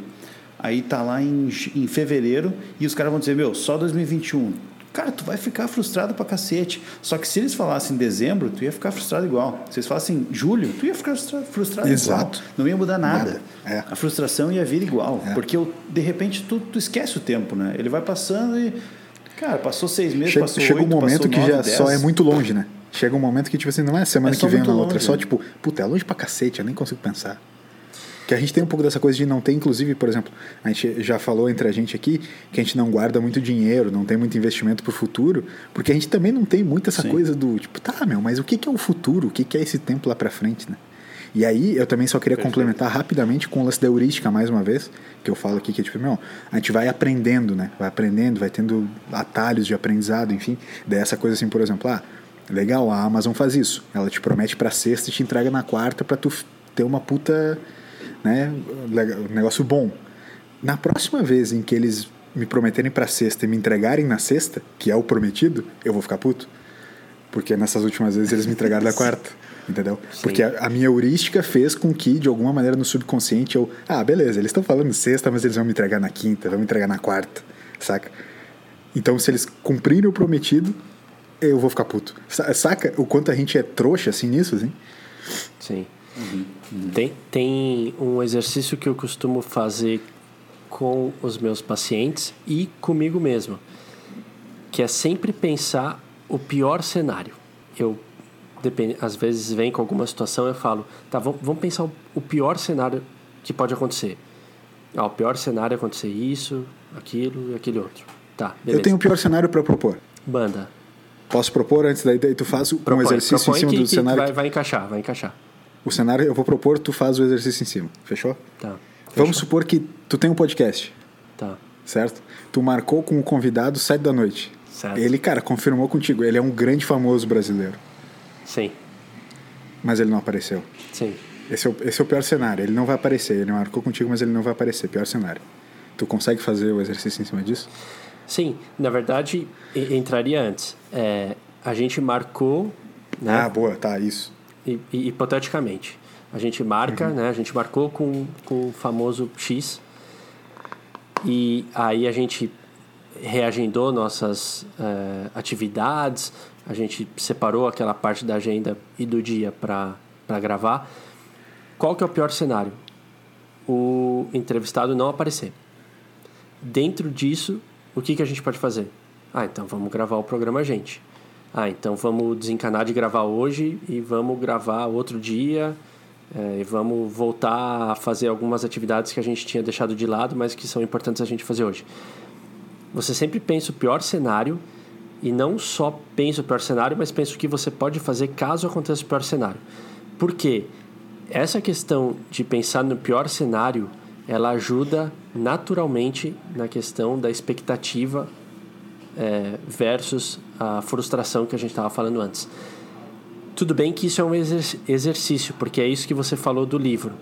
Aí tá lá em, em fevereiro e os caras vão dizer, meu, só 2021. Cara, tu vai ficar frustrado pra cacete. Só que se eles falassem dezembro, tu ia ficar frustrado igual. Se eles falassem julho, tu ia ficar frustrado, Exato. igual. Não ia mudar nada. nada. É. A frustração ia vir igual. É. Porque de repente tu, tu esquece o tempo, né? Ele vai passando e. Cara, passou seis meses, chega, passou Chega oito, um momento que já só é muito longe, né? Chega um momento que, tipo assim, não é semana é que vem na outra. É só, tipo, puta, é longe pra cacete, eu nem consigo pensar. Que a gente tem um pouco dessa coisa de não ter, inclusive, por exemplo, a gente já falou entre a gente aqui que a gente não guarda muito dinheiro, não tem muito investimento pro futuro, porque a gente também não tem muito essa Sim. coisa do, tipo, tá, meu, mas o que, que é o futuro? O que, que é esse tempo lá pra frente, né? E aí, eu também só queria Perfeito. complementar rapidamente com o lance da heurística, mais uma vez, que eu falo aqui, que é tipo, meu, a gente vai aprendendo, né? Vai aprendendo, vai tendo atalhos de aprendizado, enfim. Daí essa coisa assim, por exemplo, ah, legal, a Amazon faz isso. Ela te promete pra sexta e te entrega na quarta pra tu ter uma puta, né, negócio bom. Na próxima vez em que eles me prometerem pra sexta e me entregarem na sexta, que é o prometido, eu vou ficar puto. Porque nessas últimas vezes eles me entregaram na quarta. Entendeu? Sim. Porque a, a, minha heurística fez com que, de alguma maneira, no subconsciente, eu. Ah, beleza, eles estão falando sexta, mas eles vão me entregar na quinta, vão me entregar na quarta, saca? Então, se eles cumprirem o prometido, eu vou ficar puto. Saca o quanto a gente é trouxa assim nisso, assim? Sim. Uhum. Uhum. Tem, tem um exercício que eu costumo fazer com os meus pacientes e comigo mesmo, que é sempre pensar o pior cenário. Eu depende, às vezes vem com alguma situação eu falo, tá, vamos, vamos pensar o pior cenário que pode acontecer. Ah, o pior cenário é acontecer isso, aquilo e aquele outro. Tá, beleza. Eu tenho o pior cenário para propor. Banda. Posso propor antes daí, daí tu faz propõe, um exercício propõe em cima que, do que cenário? Vai, vai encaixar, vai encaixar. O cenário eu vou propor, tu faz o exercício em cima. Fechou? Tá. Fechou. Vamos supor que tu tem um podcast. Tá. Certo? Tu marcou com o convidado sete da noite. Certo. Ele, cara, confirmou contigo. Ele é um grande famoso brasileiro. Sim. Mas ele não apareceu. Sim. Esse é, o, esse é o pior cenário. Ele não vai aparecer. Ele marcou contigo, mas ele não vai aparecer. Pior cenário. Tu consegue fazer o exercício em cima disso? Sim. Na verdade, entraria antes. É, a gente marcou. Né? Ah, boa. Tá, isso. Hipoteticamente. A gente marca, uhum. né? A gente marcou com, com o famoso X. E aí a gente reagendou nossas uh, atividades, a gente separou aquela parte da agenda e do dia para gravar. Qual que é o pior cenário? O entrevistado não aparecer. Dentro disso, o que, que a gente pode fazer? Ah, então vamos gravar o programa a gente. Ah, então vamos desencanar de gravar hoje e vamos gravar outro dia é, e vamos voltar a fazer algumas atividades que a gente tinha deixado de lado, mas que são importantes a gente fazer hoje. Você sempre pensa o pior cenário e não só pensa o pior cenário, mas pensa o que você pode fazer caso aconteça o pior cenário. Por quê? Essa questão de pensar no pior cenário, ela ajuda naturalmente na questão da expectativa é, versus a frustração que a gente estava falando antes. Tudo bem que isso é um exercício, porque é isso que você falou do livro.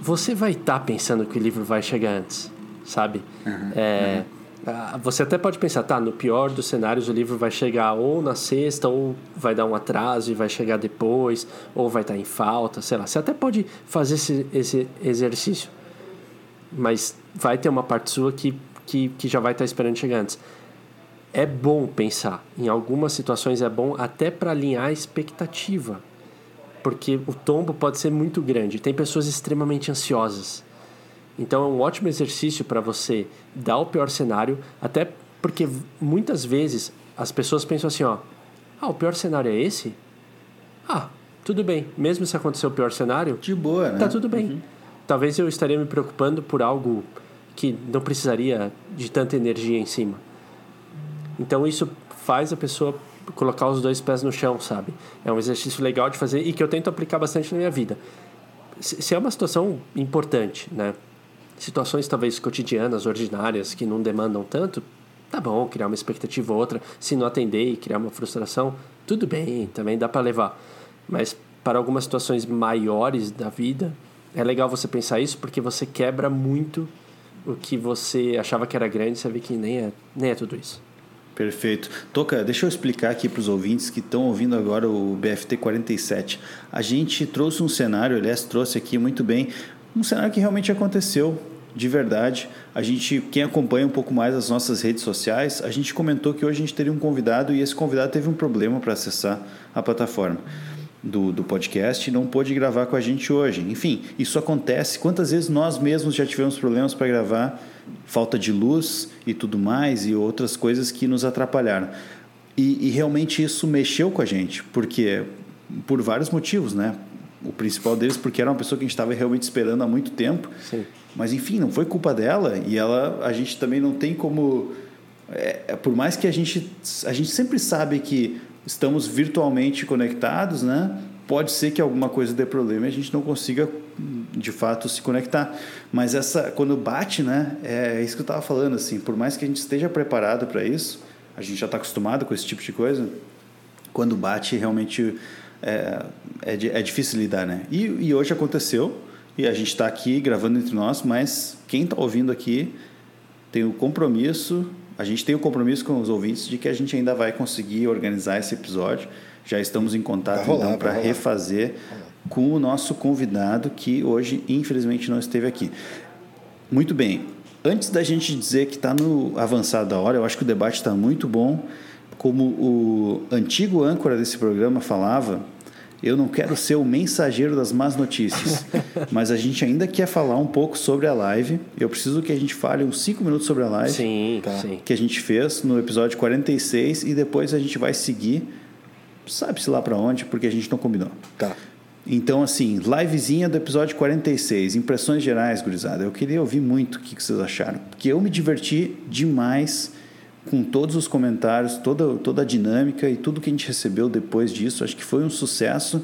Você vai estar tá pensando que o livro vai chegar antes, sabe? Uhum, é, uhum você até pode pensar, tá, no pior dos cenários o livro vai chegar ou na sexta, ou vai dar um atraso e vai chegar depois, ou vai estar em falta, sei lá. Você até pode fazer esse, esse exercício, mas vai ter uma parte sua que, que, que já vai estar esperando chegar antes. É bom pensar, em algumas situações é bom até para alinhar a expectativa, porque o tombo pode ser muito grande. Tem pessoas extremamente ansiosas então é um ótimo exercício para você dar o pior cenário, até porque muitas vezes as pessoas pensam assim, ó, ah, o pior cenário é esse? Ah, tudo bem. Mesmo se acontecer o pior cenário, de boa, né? Tá tudo bem. Uhum. Talvez eu estaria me preocupando por algo que não precisaria de tanta energia em cima. Então isso faz a pessoa colocar os dois pés no chão, sabe? É um exercício legal de fazer e que eu tento aplicar bastante na minha vida. Se é uma situação importante, né? situações talvez cotidianas, ordinárias, que não demandam tanto, tá bom, criar uma expectativa ou outra, se não atender e criar uma frustração, tudo bem, também dá para levar. Mas para algumas situações maiores da vida, é legal você pensar isso porque você quebra muito o que você achava que era grande, você vê que nem é, nem é tudo isso. Perfeito. Toca, deixa eu explicar aqui para os ouvintes que estão ouvindo agora o BFT 47. A gente trouxe um cenário, aliás, trouxe aqui muito bem, um cenário que realmente aconteceu de verdade. A gente, quem acompanha um pouco mais as nossas redes sociais, a gente comentou que hoje a gente teria um convidado e esse convidado teve um problema para acessar a plataforma do, do podcast não pôde gravar com a gente hoje. Enfim, isso acontece. Quantas vezes nós mesmos já tivemos problemas para gravar? Falta de luz e tudo mais, e outras coisas que nos atrapalharam. E, e realmente isso mexeu com a gente, porque por vários motivos, né? O principal deles porque era uma pessoa que a gente estava realmente esperando há muito tempo. Sim. Mas enfim, não foi culpa dela e ela, a gente também não tem como, é, é por mais que a gente, a gente sempre sabe que estamos virtualmente conectados, né? Pode ser que alguma coisa dê problema e a gente não consiga de fato se conectar. Mas essa quando bate, né? É isso que eu estava falando assim. Por mais que a gente esteja preparado para isso, a gente já está acostumado com esse tipo de coisa. Quando bate, realmente é, é, é difícil lidar, né? E, e hoje aconteceu e a gente está aqui gravando entre nós, mas quem está ouvindo aqui tem o compromisso a gente tem o um compromisso com os ouvintes de que a gente ainda vai conseguir organizar esse episódio. Já estamos em contato rolar, então para refazer com o nosso convidado que hoje infelizmente não esteve aqui. Muito bem. Antes da gente dizer que está no avançado da hora, eu acho que o debate está muito bom. Como o antigo âncora desse programa falava, eu não quero ser o mensageiro das más notícias, mas a gente ainda quer falar um pouco sobre a live. Eu preciso que a gente fale uns 5 minutos sobre a live sim, tá. sim. que a gente fez no episódio 46 e depois a gente vai seguir, sabe-se lá para onde, porque a gente não combinou. Tá. Então, assim, livezinha do episódio 46, impressões gerais, gurizada. Eu queria ouvir muito o que vocês acharam, porque eu me diverti demais com todos os comentários, toda, toda a dinâmica e tudo que a gente recebeu depois disso. Acho que foi um sucesso.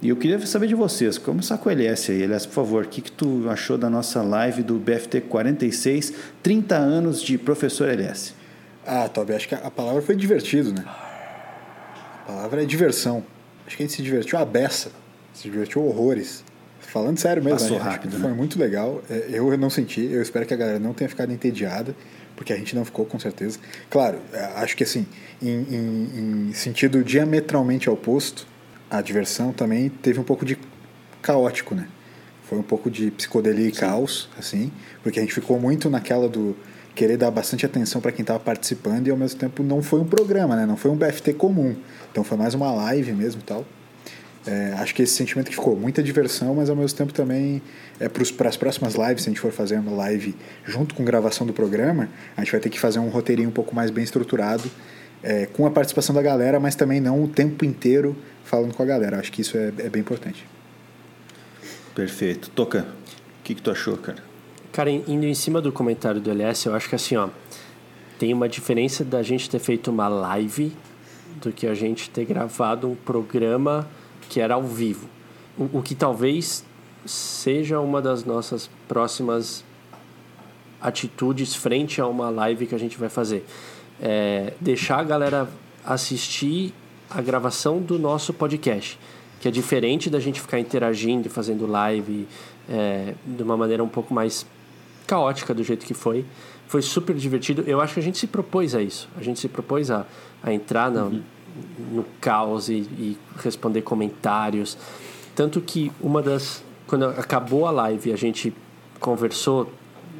E eu queria saber de vocês, começar com o LS aí. LS, por favor, o que, que tu achou da nossa live do BFT 46, 30 anos de professor LS? Ah, Tobi, acho que a palavra foi divertido, né? A palavra é diversão. Acho que a gente se divertiu a beça, se divertiu horrores. Falando sério mesmo, Passou rápido, foi né? muito legal. É, eu não senti, eu espero que a galera não tenha ficado entediada porque a gente não ficou com certeza. Claro, é, acho que assim, em, em, em sentido diametralmente oposto, a diversão também teve um pouco de caótico, né? Foi um pouco de psicodelia e Sim. caos, assim, porque a gente ficou muito naquela do querer dar bastante atenção para quem estava participando e ao mesmo tempo não foi um programa, né? Não foi um BFT comum. Então foi mais uma live mesmo e tal. É, acho que esse sentimento que ficou, muita diversão, mas ao mesmo tempo também é para as próximas lives, se a gente for fazer uma live junto com gravação do programa, a gente vai ter que fazer um roteirinho um pouco mais bem estruturado, é, com a participação da galera, mas também não o tempo inteiro falando com a galera. Acho que isso é, é bem importante. Perfeito. Toca, o que, que tu achou, cara? Cara, indo em cima do comentário do LS, eu acho que assim, ó, tem uma diferença da gente ter feito uma live do que a gente ter gravado um programa que era ao vivo. O, o que talvez seja uma das nossas próximas atitudes frente a uma live que a gente vai fazer. É deixar a galera assistir a gravação do nosso podcast, que é diferente da gente ficar interagindo e fazendo live é, de uma maneira um pouco mais caótica do jeito que foi. Foi super divertido. Eu acho que a gente se propôs a isso. A gente se propôs a, a entrar na, uhum no caos e, e, responder comentários. Tanto que uma das. Quando acabou a live a gente conversou,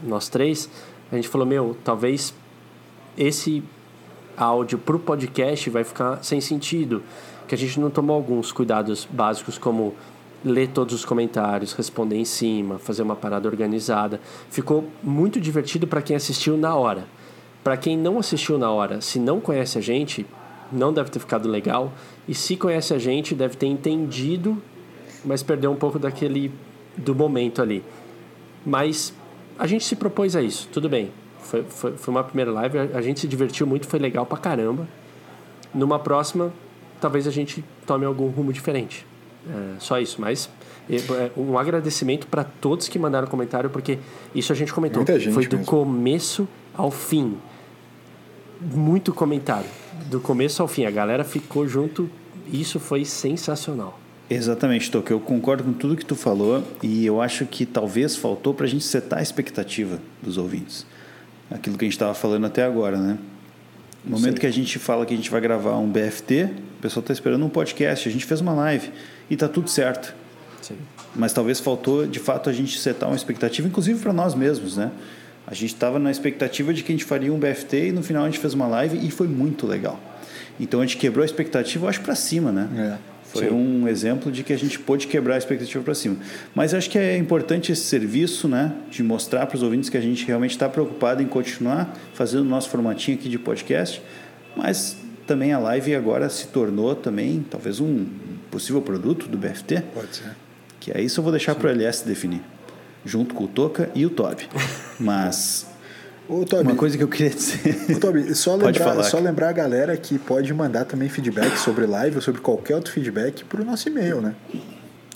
nós três, a gente falou: Meu, talvez esse áudio para o podcast vai ficar sem sentido. Que a gente não tomou alguns cuidados básicos, como ler todos os comentários, responder em cima, fazer uma parada organizada. Ficou muito divertido para quem assistiu na hora. Para quem não assistiu na hora, se não conhece a gente, não deve ter ficado legal. E se conhece a gente, deve ter entendido, mas perdeu um pouco daquele do momento ali. Mas a gente se propôs a isso, tudo bem. Foi, foi, foi uma primeira live, a gente se divertiu muito, foi legal pra caramba. Numa próxima, talvez a gente tome algum rumo diferente. É, só isso, mas é, um agradecimento para todos que mandaram comentário, porque isso a gente comentou. Foi do mesmo. começo ao fim. Muito comentário do começo ao fim. A galera ficou junto. Isso foi sensacional. Exatamente, Toque. Eu concordo com tudo que tu falou e eu acho que talvez faltou para a gente setar a expectativa dos ouvintes. Aquilo que a gente estava falando até agora, né? No momento Sim. que a gente fala que a gente vai gravar um BFT, o pessoal está esperando um podcast. A gente fez uma live e tá tudo certo. Sim. Mas talvez faltou, de fato, a gente setar uma expectativa, inclusive para nós mesmos, né? A gente estava na expectativa de que a gente faria um BFT e no final a gente fez uma live e foi muito legal. Então a gente quebrou a expectativa, eu acho, para cima, né? É. Foi Sim. um exemplo de que a gente pôde quebrar a expectativa para cima. Mas acho que é importante esse serviço, né? De mostrar para os ouvintes que a gente realmente está preocupado em continuar fazendo o nosso formatinho aqui de podcast. Mas também a live agora se tornou também, talvez, um possível produto do BFT. Pode ser. Que aí só vou deixar para o LS definir. Junto com o Toca e o Toby. Mas Ô, Toby, uma coisa que eu queria dizer. Ô, Toby, só Pode lembrar, falar. só lembrar a galera que pode mandar também feedback sobre live ou sobre qualquer outro feedback pro nosso e-mail, né?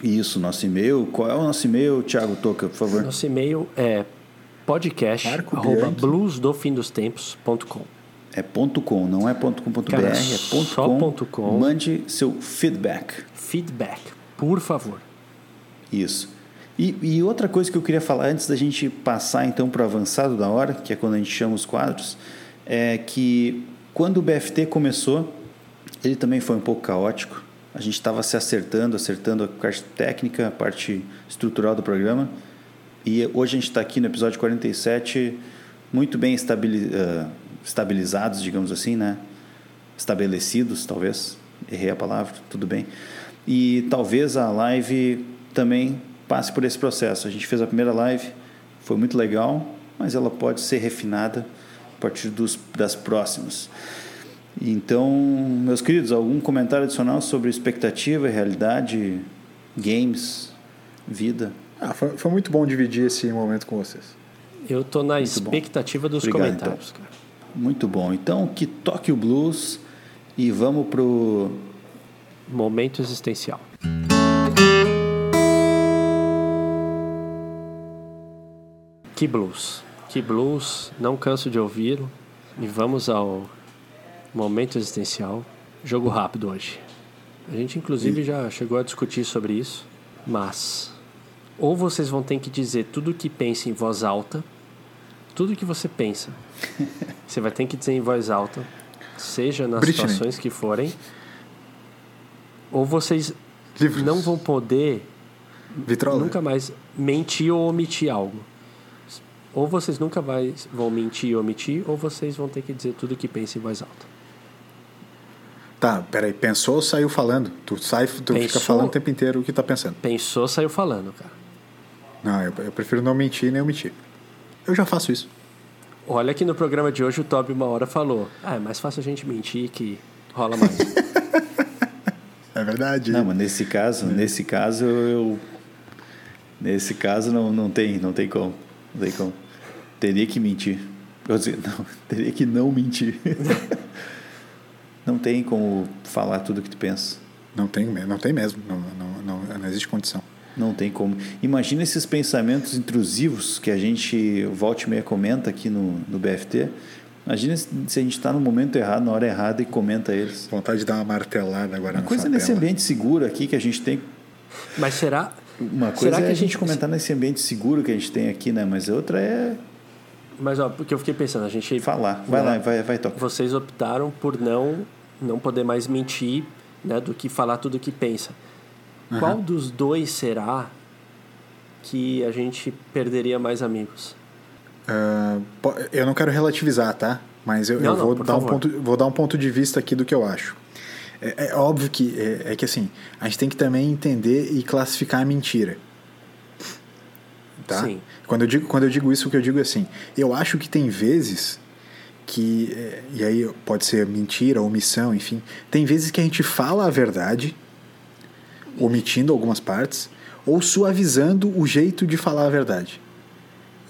Isso, nosso e-mail. Qual é o nosso e-mail, Thiago Toca, por favor? Nosso e-mail é podcast Marco arroba Bianchi. bluesdofindostempos.com. É ponto .com, não é ponto .com.br, é ponto só .com. ponto com. Mande seu feedback. Feedback, por favor. Isso. E, e outra coisa que eu queria falar antes da gente passar então para o avançado da hora, que é quando a gente chama os quadros, é que quando o BFT começou, ele também foi um pouco caótico. A gente estava se acertando, acertando a parte técnica, a parte estrutural do programa. E hoje a gente está aqui no episódio 47, muito bem ah, estabilizados, digamos assim, né? Estabelecidos, talvez. Errei a palavra, tudo bem. E talvez a live também passe por esse processo. A gente fez a primeira live, foi muito legal, mas ela pode ser refinada a partir dos, das próximas. Então, meus queridos, algum comentário adicional sobre expectativa, realidade, games, vida? Ah, foi, foi muito bom dividir esse momento com vocês. Eu tô na bom. expectativa dos Obrigado, comentários, cara. Muito bom. Então, que toque o blues e vamos pro Momento existencial. Que blues. Que blues, não canso de ouvi-lo. E vamos ao momento existencial. Jogo rápido hoje. A gente inclusive já chegou a discutir sobre isso, mas ou vocês vão ter que dizer tudo o que pensa em voz alta, tudo o que você pensa. Você vai ter que dizer em voz alta, seja nas Britney. situações que forem, ou vocês Livros. não vão poder Vitrola. nunca mais mentir ou omitir algo. Ou vocês nunca mais vão mentir ou omitir, ou vocês vão ter que dizer tudo o que pensa em voz alta. Tá, peraí. Pensou, saiu falando. Tu sai, tu fica Pensou- falando o tempo inteiro o que tá pensando. Pensou, saiu falando, cara. Não, eu, eu prefiro não mentir nem omitir. Eu já faço isso. Olha que no programa de hoje o Toby uma hora falou: Ah, é mais fácil a gente mentir que rola mais. É verdade. Não, mas nesse caso, nesse caso eu nesse caso não, não tem, não tem como. Não tem como. Teria que mentir. Quer dizer, não, teria que não mentir. não tem como falar tudo que tu pensa. Não tem, não tem mesmo. Não, não, não, não existe condição. Não tem como. Imagina esses pensamentos intrusivos que a gente volta e meia comenta aqui no, no BFT. Imagina se se a gente está no momento errado, na hora errada e comenta eles. Vontade de dar uma martelada agora Uma na coisa nesse tela. ambiente seguro aqui que a gente tem Mas será. Uma coisa será é que a gente comentar nesse ambiente seguro que a gente tem aqui, né? Mas outra é Mas ó, porque eu fiquei pensando, a gente. falar. Vai né, lá, vai, vai tocar. Vocês optaram por não, não poder mais mentir, né? Do que falar tudo o que pensa. Qual dos dois será que a gente perderia mais amigos? Po- eu não quero relativizar, tá? Mas eu, Não, eu não, vou, por dar um favor. ponto, vou dar um ponto de vista aqui do que eu acho. É, é óbvio que é, é que assim, a gente tem que também entender e classificar a mentira. Tá? Sim. Quando eu digo, quando eu digo isso, o que eu digo é assim, eu acho que tem vezes que é, e aí pode ser mentira, omissão, enfim, tem vezes que a gente fala a verdade, omitindo algumas partes, ou suavizando o jeito de falar a verdade.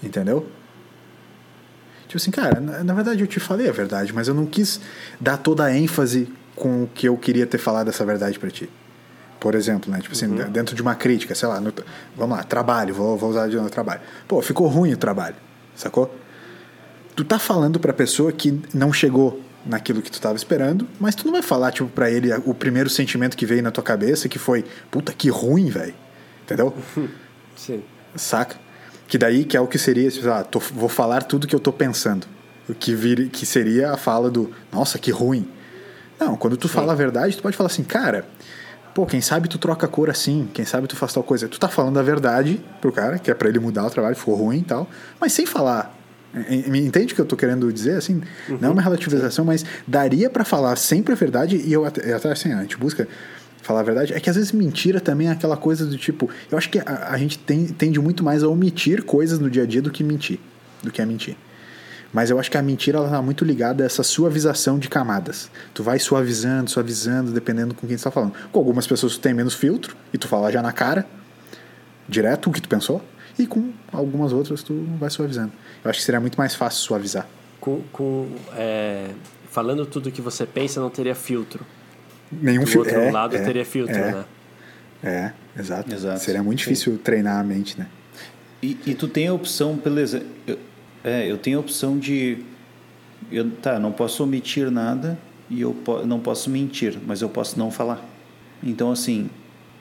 Entendeu? Tipo assim, cara, na, na verdade eu te falei a verdade, mas eu não quis dar toda a ênfase com o que eu queria ter falado essa verdade pra ti. Por exemplo, né? Tipo assim, dentro de uma crítica, sei lá, no- vamos lá, trabalho, vou, vou usar de novo trabalho. Pô, ficou ruim o trabalho, sacou? Tu tá falando pra pessoa que não chegou naquilo que tu tava esperando, mas tu não vai falar, tipo, pra ele o primeiro sentimento que veio na tua cabeça, que foi, puta, que ruim, velho. Entendeu? Sim. Saca? Que daí que é o que seria, tipo, ah, tô- vou falar tudo que eu tô pensando. que, vir, que seria a fala do nossa, que ruim. Não, quando tu Sim. fala a verdade, tu pode falar assim, cara, pô, quem sabe tu troca a cor assim, quem sabe tu faz tal coisa. Tu tá falando a verdade pro cara, que é para ele mudar o trabalho, ficou ruim e tal, mas sem falar. Me entende o que eu tô querendo dizer? Assim, uhum. não é uma relativização, mas daria para falar sempre a verdade e eu até, até assim, a gente busca falar a verdade, é que às vezes mentira também é aquela coisa do tipo. Eu acho que a, a gente tem, tende muito mais a omitir coisas no dia a dia do que mentir. Do que a mentir. Mas eu acho que a mentira ela tá muito ligada a essa suavização de camadas. Tu vai suavizando, suavizando, dependendo com quem tu tá falando. Com algumas pessoas tu tem menos filtro e tu fala já na cara, direto o que tu pensou, e com algumas outras tu vai suavizando. Eu acho que seria muito mais fácil suavizar. Com, com é, falando tudo que você pensa, não teria filtro. Nenhum filtro. Do outro é, lado é, teria filtro, é, né? É, exato. exato. Seria muito difícil Sim. treinar a mente, né? E, e tu tem a opção, beleza. Eu, é, eu tenho a opção de. Eu, tá, não posso omitir nada e eu po não posso mentir, mas eu posso não falar. Então, assim,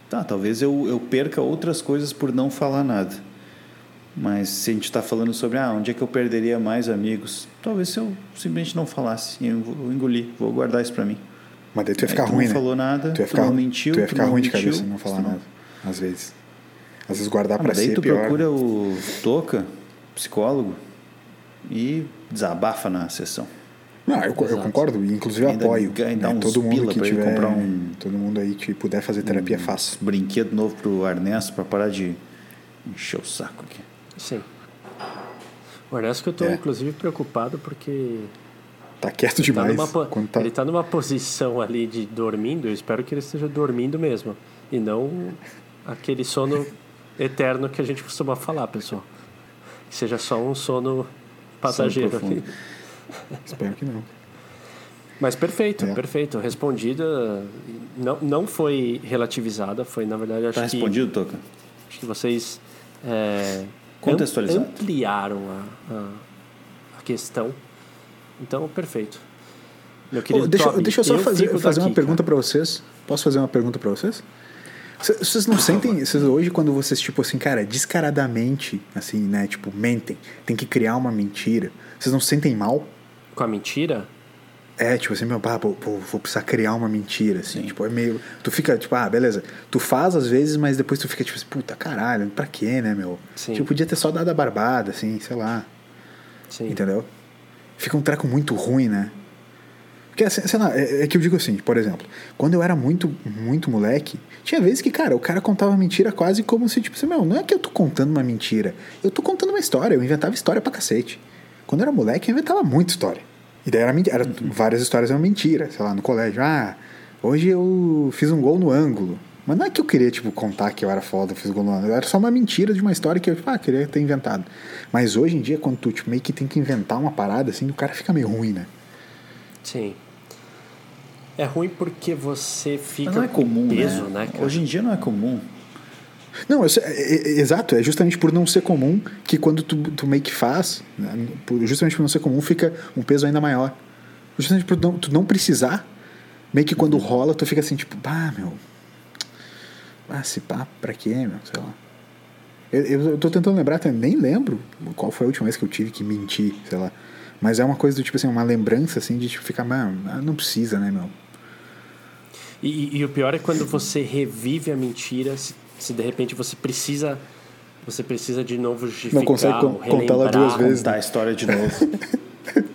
tá, talvez eu, eu perca outras coisas por não falar nada. Mas se a gente está falando sobre ah, onde é que eu perderia mais amigos, talvez se eu simplesmente não falasse, eu vou engolir, vou guardar isso para mim. Mas daí tu ia ficar Aí, tu ruim, não né? falou nada, tu, ia ficar, tu não mentiu, tu ia ficar tu ruim de cabeça não falar nada, às vezes. Às vezes guardar ah, para si daí tu pior. procura o Toca, psicólogo, e desabafa na sessão. Não, eu, eu concordo, inclusive ainda apoio. Ainda né? todo mundo que tiver, comprar um, todo mundo aí que puder fazer terapia um fácil. Brinquedo novo pro Ernesto para parar de encher o saco aqui. Sim. O Ernesto que eu estou é. inclusive preocupado porque tá quieto ele demais. Tá numa, tá... Ele está numa posição ali de dormindo, eu espero que ele esteja dormindo mesmo e não aquele sono eterno que a gente costuma falar, pessoal. Que seja só um sono passageiro aqui. Espero que não. Mas perfeito, é. perfeito. Respondida. Não, não foi relativizada, foi na verdade. Acho tá respondido, Toca? Acho que vocês. É, Contextualizaram. Ampliaram a, a, a, questão. Então, perfeito. Meu querido oh, deixa, Toby, deixa eu só eu fazer, fazer uma pergunta para vocês. Posso fazer uma pergunta para vocês? Vocês não sentem, vocês hoje quando vocês tipo assim, cara, descaradamente, assim, né, tipo, mentem, tem que criar uma mentira, vocês não sentem mal? Com a mentira? É, tipo assim, meu, pá, vou, vou precisar criar uma mentira, assim, Sim. tipo, é meio, tu fica, tipo, ah, beleza, tu faz às vezes, mas depois tu fica, tipo assim, puta, caralho, pra quê, né, meu? Sim. Tipo, podia ter só dado a barbada, assim, sei lá. Sim. Entendeu? Fica um treco muito ruim, né? Porque, sei lá, é, é, que eu digo assim, por exemplo, quando eu era muito, muito moleque, tinha vezes que, cara, o cara contava mentira quase como se, tipo assim, meu, não é que eu tô contando uma mentira, eu tô contando uma história, eu inventava história pra cacete. Quando eu era moleque, eu inventava muita história. E daí era, era uhum. várias histórias eram mentira, sei lá, no colégio. Ah, hoje eu fiz um gol no ângulo. Mas não é que eu queria, tipo, contar que eu era foda, fiz gol no ângulo. Era só uma mentira de uma história que eu, tipo, ah, queria ter inventado. Mas hoje em dia, quando tu, tipo, meio que tem que inventar uma parada, assim, o cara fica meio ruim, né? Sim. É ruim porque você fica não é comum, peso, né? né Hoje em dia não é comum. Não, é, é, é, exato, é justamente por não ser comum que quando tu, tu meio que faz, né, justamente por não ser comum, fica um peso ainda maior. Justamente por não, tu não precisar, meio que quando uhum. rola, tu fica assim, tipo, pá, meu. Ah, se pá, pra quê, meu? Sei lá. Eu, eu, eu tô tentando lembrar, nem lembro qual foi a última vez que eu tive que mentir, sei lá. Mas é uma coisa do tipo assim, uma lembrança assim de tipo, ficar, mano, não precisa, né, meu? E, e, o pior é quando você revive a mentira, se, se, de repente você precisa você precisa de novo justificar, não consegue contar ela duas vezes, contar a história de novo.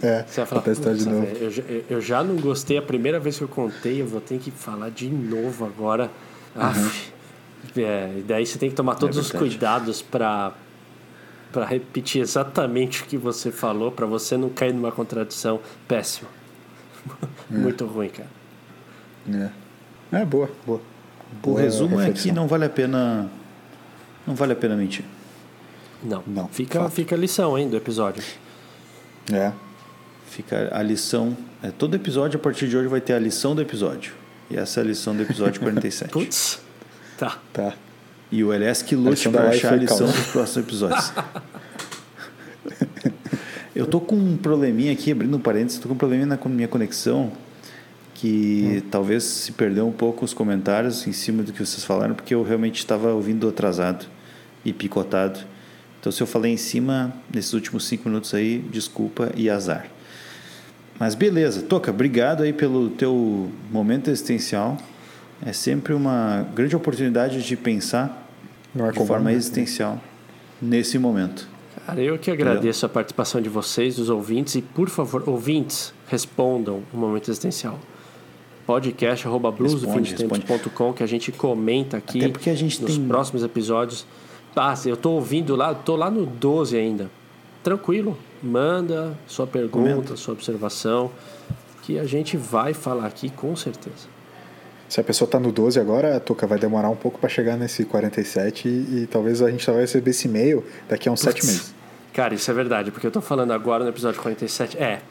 é, você vai falar, a história de novo. Eu, eu, já não gostei a primeira vez que eu contei, eu vou ter que falar de novo agora. Uhum. é, e daí você tem que tomar todos é os cuidados para para repetir exatamente o que você falou, para você não cair numa contradição. Péssimo. É. Muito ruim, cara. É. É, boa, boa. boa o resumo reflexão. é que não vale a pena. Não vale a pena mentir. Não. Não. Fica, fica a lição, hein, do episódio. É. Fica a lição. É, todo episódio, a partir de hoje, vai ter a lição do episódio. E essa é a lição do episódio 47. Putz. Tá. Tá. E o LS que lute para achar a lição dos próximos episódios. eu tô com um probleminha aqui, abrindo um parênteses, tô com um probleminha na minha conexão que hum. talvez se perdeu um pouco os comentários em cima do que vocês falaram, porque eu realmente estava ouvindo atrasado e picotado. Então, se eu falei em cima nesses últimos cinco minutos aí, desculpa e azar. Mas beleza, Toca, obrigado aí pelo teu momento existencial. É sempre uma grande oportunidade de pensar Não é de forma né? existencial nesse momento. Cara, eu que agradeço a participação de vocês, dos ouvintes, e por favor, ouvintes, respondam o momento existencial. Podcast arroba bluesdofimdostempos.com que a gente comenta aqui Até porque a gente nos tem- próximos episódios. Ah, eu tô ouvindo lá, tô lá no 12 ainda. Tranquilo, manda sua pergunta, Comenta. sua observação, que a gente vai falar aqui com certeza. Se a pessoa tá no 12 agora, Toca, vai demorar um pouco para chegar nesse 47 e, e talvez a gente só vai receber esse e-mail daqui a uns 7 meses. Cara, isso é verdade, porque eu tô falando agora no episódio 47. É.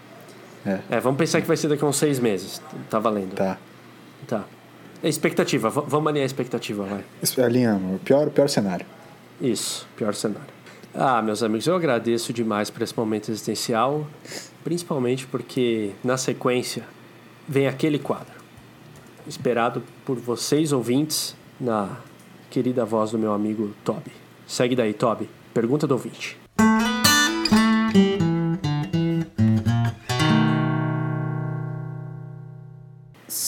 É. É, vamos pensar que vai ser daqui a uns seis meses. Tá valendo. Tá. Tá. É expectativa, vamos alinhar a expectativa, vai. Alinhamos. Pior, pior cenário. Isso, pior cenário. Ah, meus amigos, eu agradeço demais por esse momento existencial, principalmente porque na sequência vem aquele quadro, esperado por vocês ouvintes, na querida voz do meu amigo Toby. Segue daí, Toby. Pergunta do ouvinte.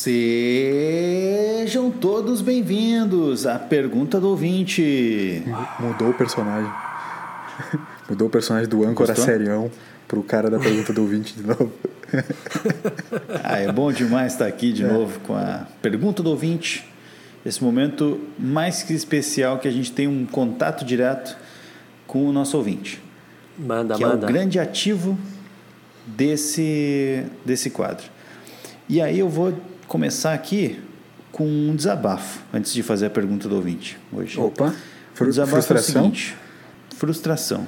Sejam todos bem-vindos à pergunta do ouvinte. Mudou o personagem. Mudou o personagem do âncora Gostou? serião pro cara da pergunta do ouvinte de novo. Ah, é bom demais estar aqui de novo com a pergunta do ouvinte. Esse momento mais que especial que a gente tem um contato direto com o nosso ouvinte, Manda, que é o manda. grande ativo desse, desse quadro. E aí eu vou começar aqui com um desabafo, antes de fazer a pergunta do ouvinte hoje. Opa, O fru- desabafo é o frustração? seguinte, frustração.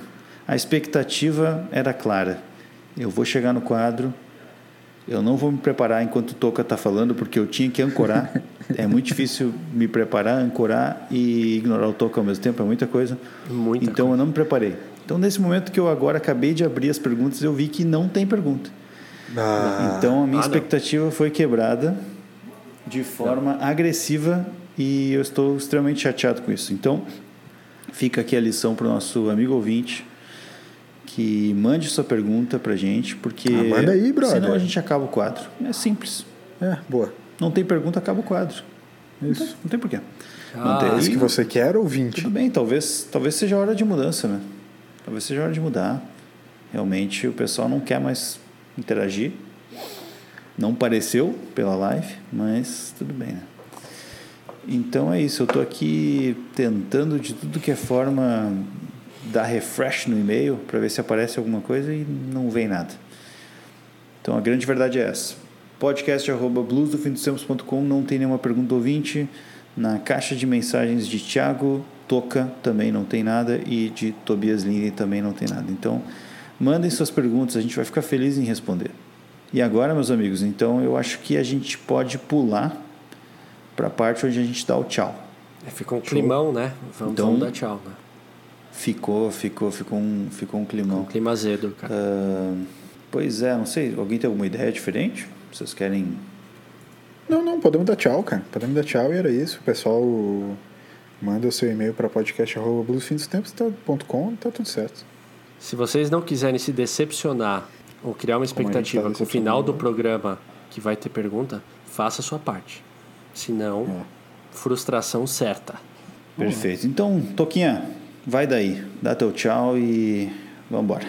A expectativa era clara. Eu vou chegar no quadro, eu não vou me preparar enquanto o Toca está falando, porque eu tinha que ancorar. é muito difícil me preparar, ancorar e ignorar o Toca ao mesmo tempo, é muita coisa. Muita então eu não me preparei. Então nesse momento que eu agora acabei de abrir as perguntas, eu vi que não tem pergunta. Ah, Então a minha Ah, não. expectativa foi quebrada de forma agressiva e eu estou extremamente chateado com isso. Então fica aqui a lição para o nosso amigo ouvinte que mande sua pergunta para gente, porque Ah, manda aí, brother. senão a gente acaba o quadro. É simples. é, boa. Não tem pergunta, acaba o quadro. Isso. Não tem, não tem porquê. Ah, não tem. É isso que você quer, ouvinte? tudo bem, talvez, talvez seja hora de mudança, né? Talvez seja hora de mudar. Realmente o pessoal não quer mais interagir. Não pareceu pela live, mas tudo bem, né? Então é isso, eu estou aqui tentando de tudo que é forma dar refresh no e-mail para ver se aparece alguma coisa e não vem nada. Então a grande verdade é essa. podcast.bluesdofindostempos.com não tem nenhuma pergunta do ouvinte. Na caixa de mensagens de Thiago Toca também não tem nada e de Tobias Linden também não tem nada. Então mandem suas perguntas, a gente vai ficar feliz em responder. E agora, meus amigos, então eu acho que a gente pode pular para a parte onde a gente dá o tchau. É, ficou um climão, né? Vamos, Então- vamos dar tchau, né? Ficou, ficou, ficou um, ficou um climão. Um clima azedo, cara. Ah, pois é, não sei. Alguém tem alguma ideia diferente? Vocês querem. Não, não, podemos dar tchau, cara. Podemos dar tchau e era isso. O pessoal manda o seu e-mail para podcast.bluesfindostempos.com tá tudo certo. Se vocês não quiserem se decepcionar ou criar uma expectativa tá com o final do decepcionado. programa que vai ter pergunta, faça a sua parte. Senão, É. frustração certa. Perfeito. Então, Toquinha, vai daí. Dá teu tchau e vamos embora.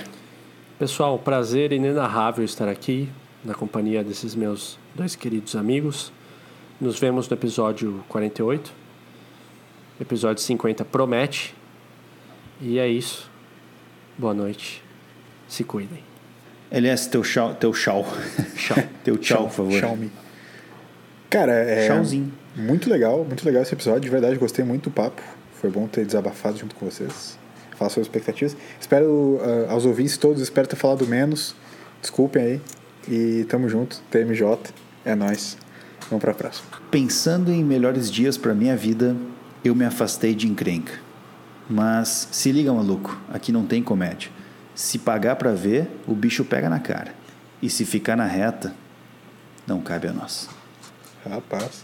Pessoal, prazer inenarrável estar aqui na companhia desses meus dois queridos amigos. Nos vemos no episódio 48. Episódio 50 promete. E é isso. Boa noite. Se cuidem. LS, teu tchau. Teu tchau. Tchau. teu tchau, por favor. Xiaomi. Cara, é. Tchauzinho. Muito legal, muito legal esse episódio. De verdade, gostei muito do papo. Foi bom ter desabafado junto com vocês. Falar sobre expectativas. Espero, ah, aos ouvintes todos, espero ter falado menos. Desculpem aí. E tamo junto. TMJ. É nóis. Vamos pra próxima. Pensando em melhores dias para minha vida, eu me afastei de encrenca. Mas se liga, maluco, aqui não tem comédia. Se pagar para ver, o bicho pega na cara. E se ficar na reta, não cabe a nós. Rapaz.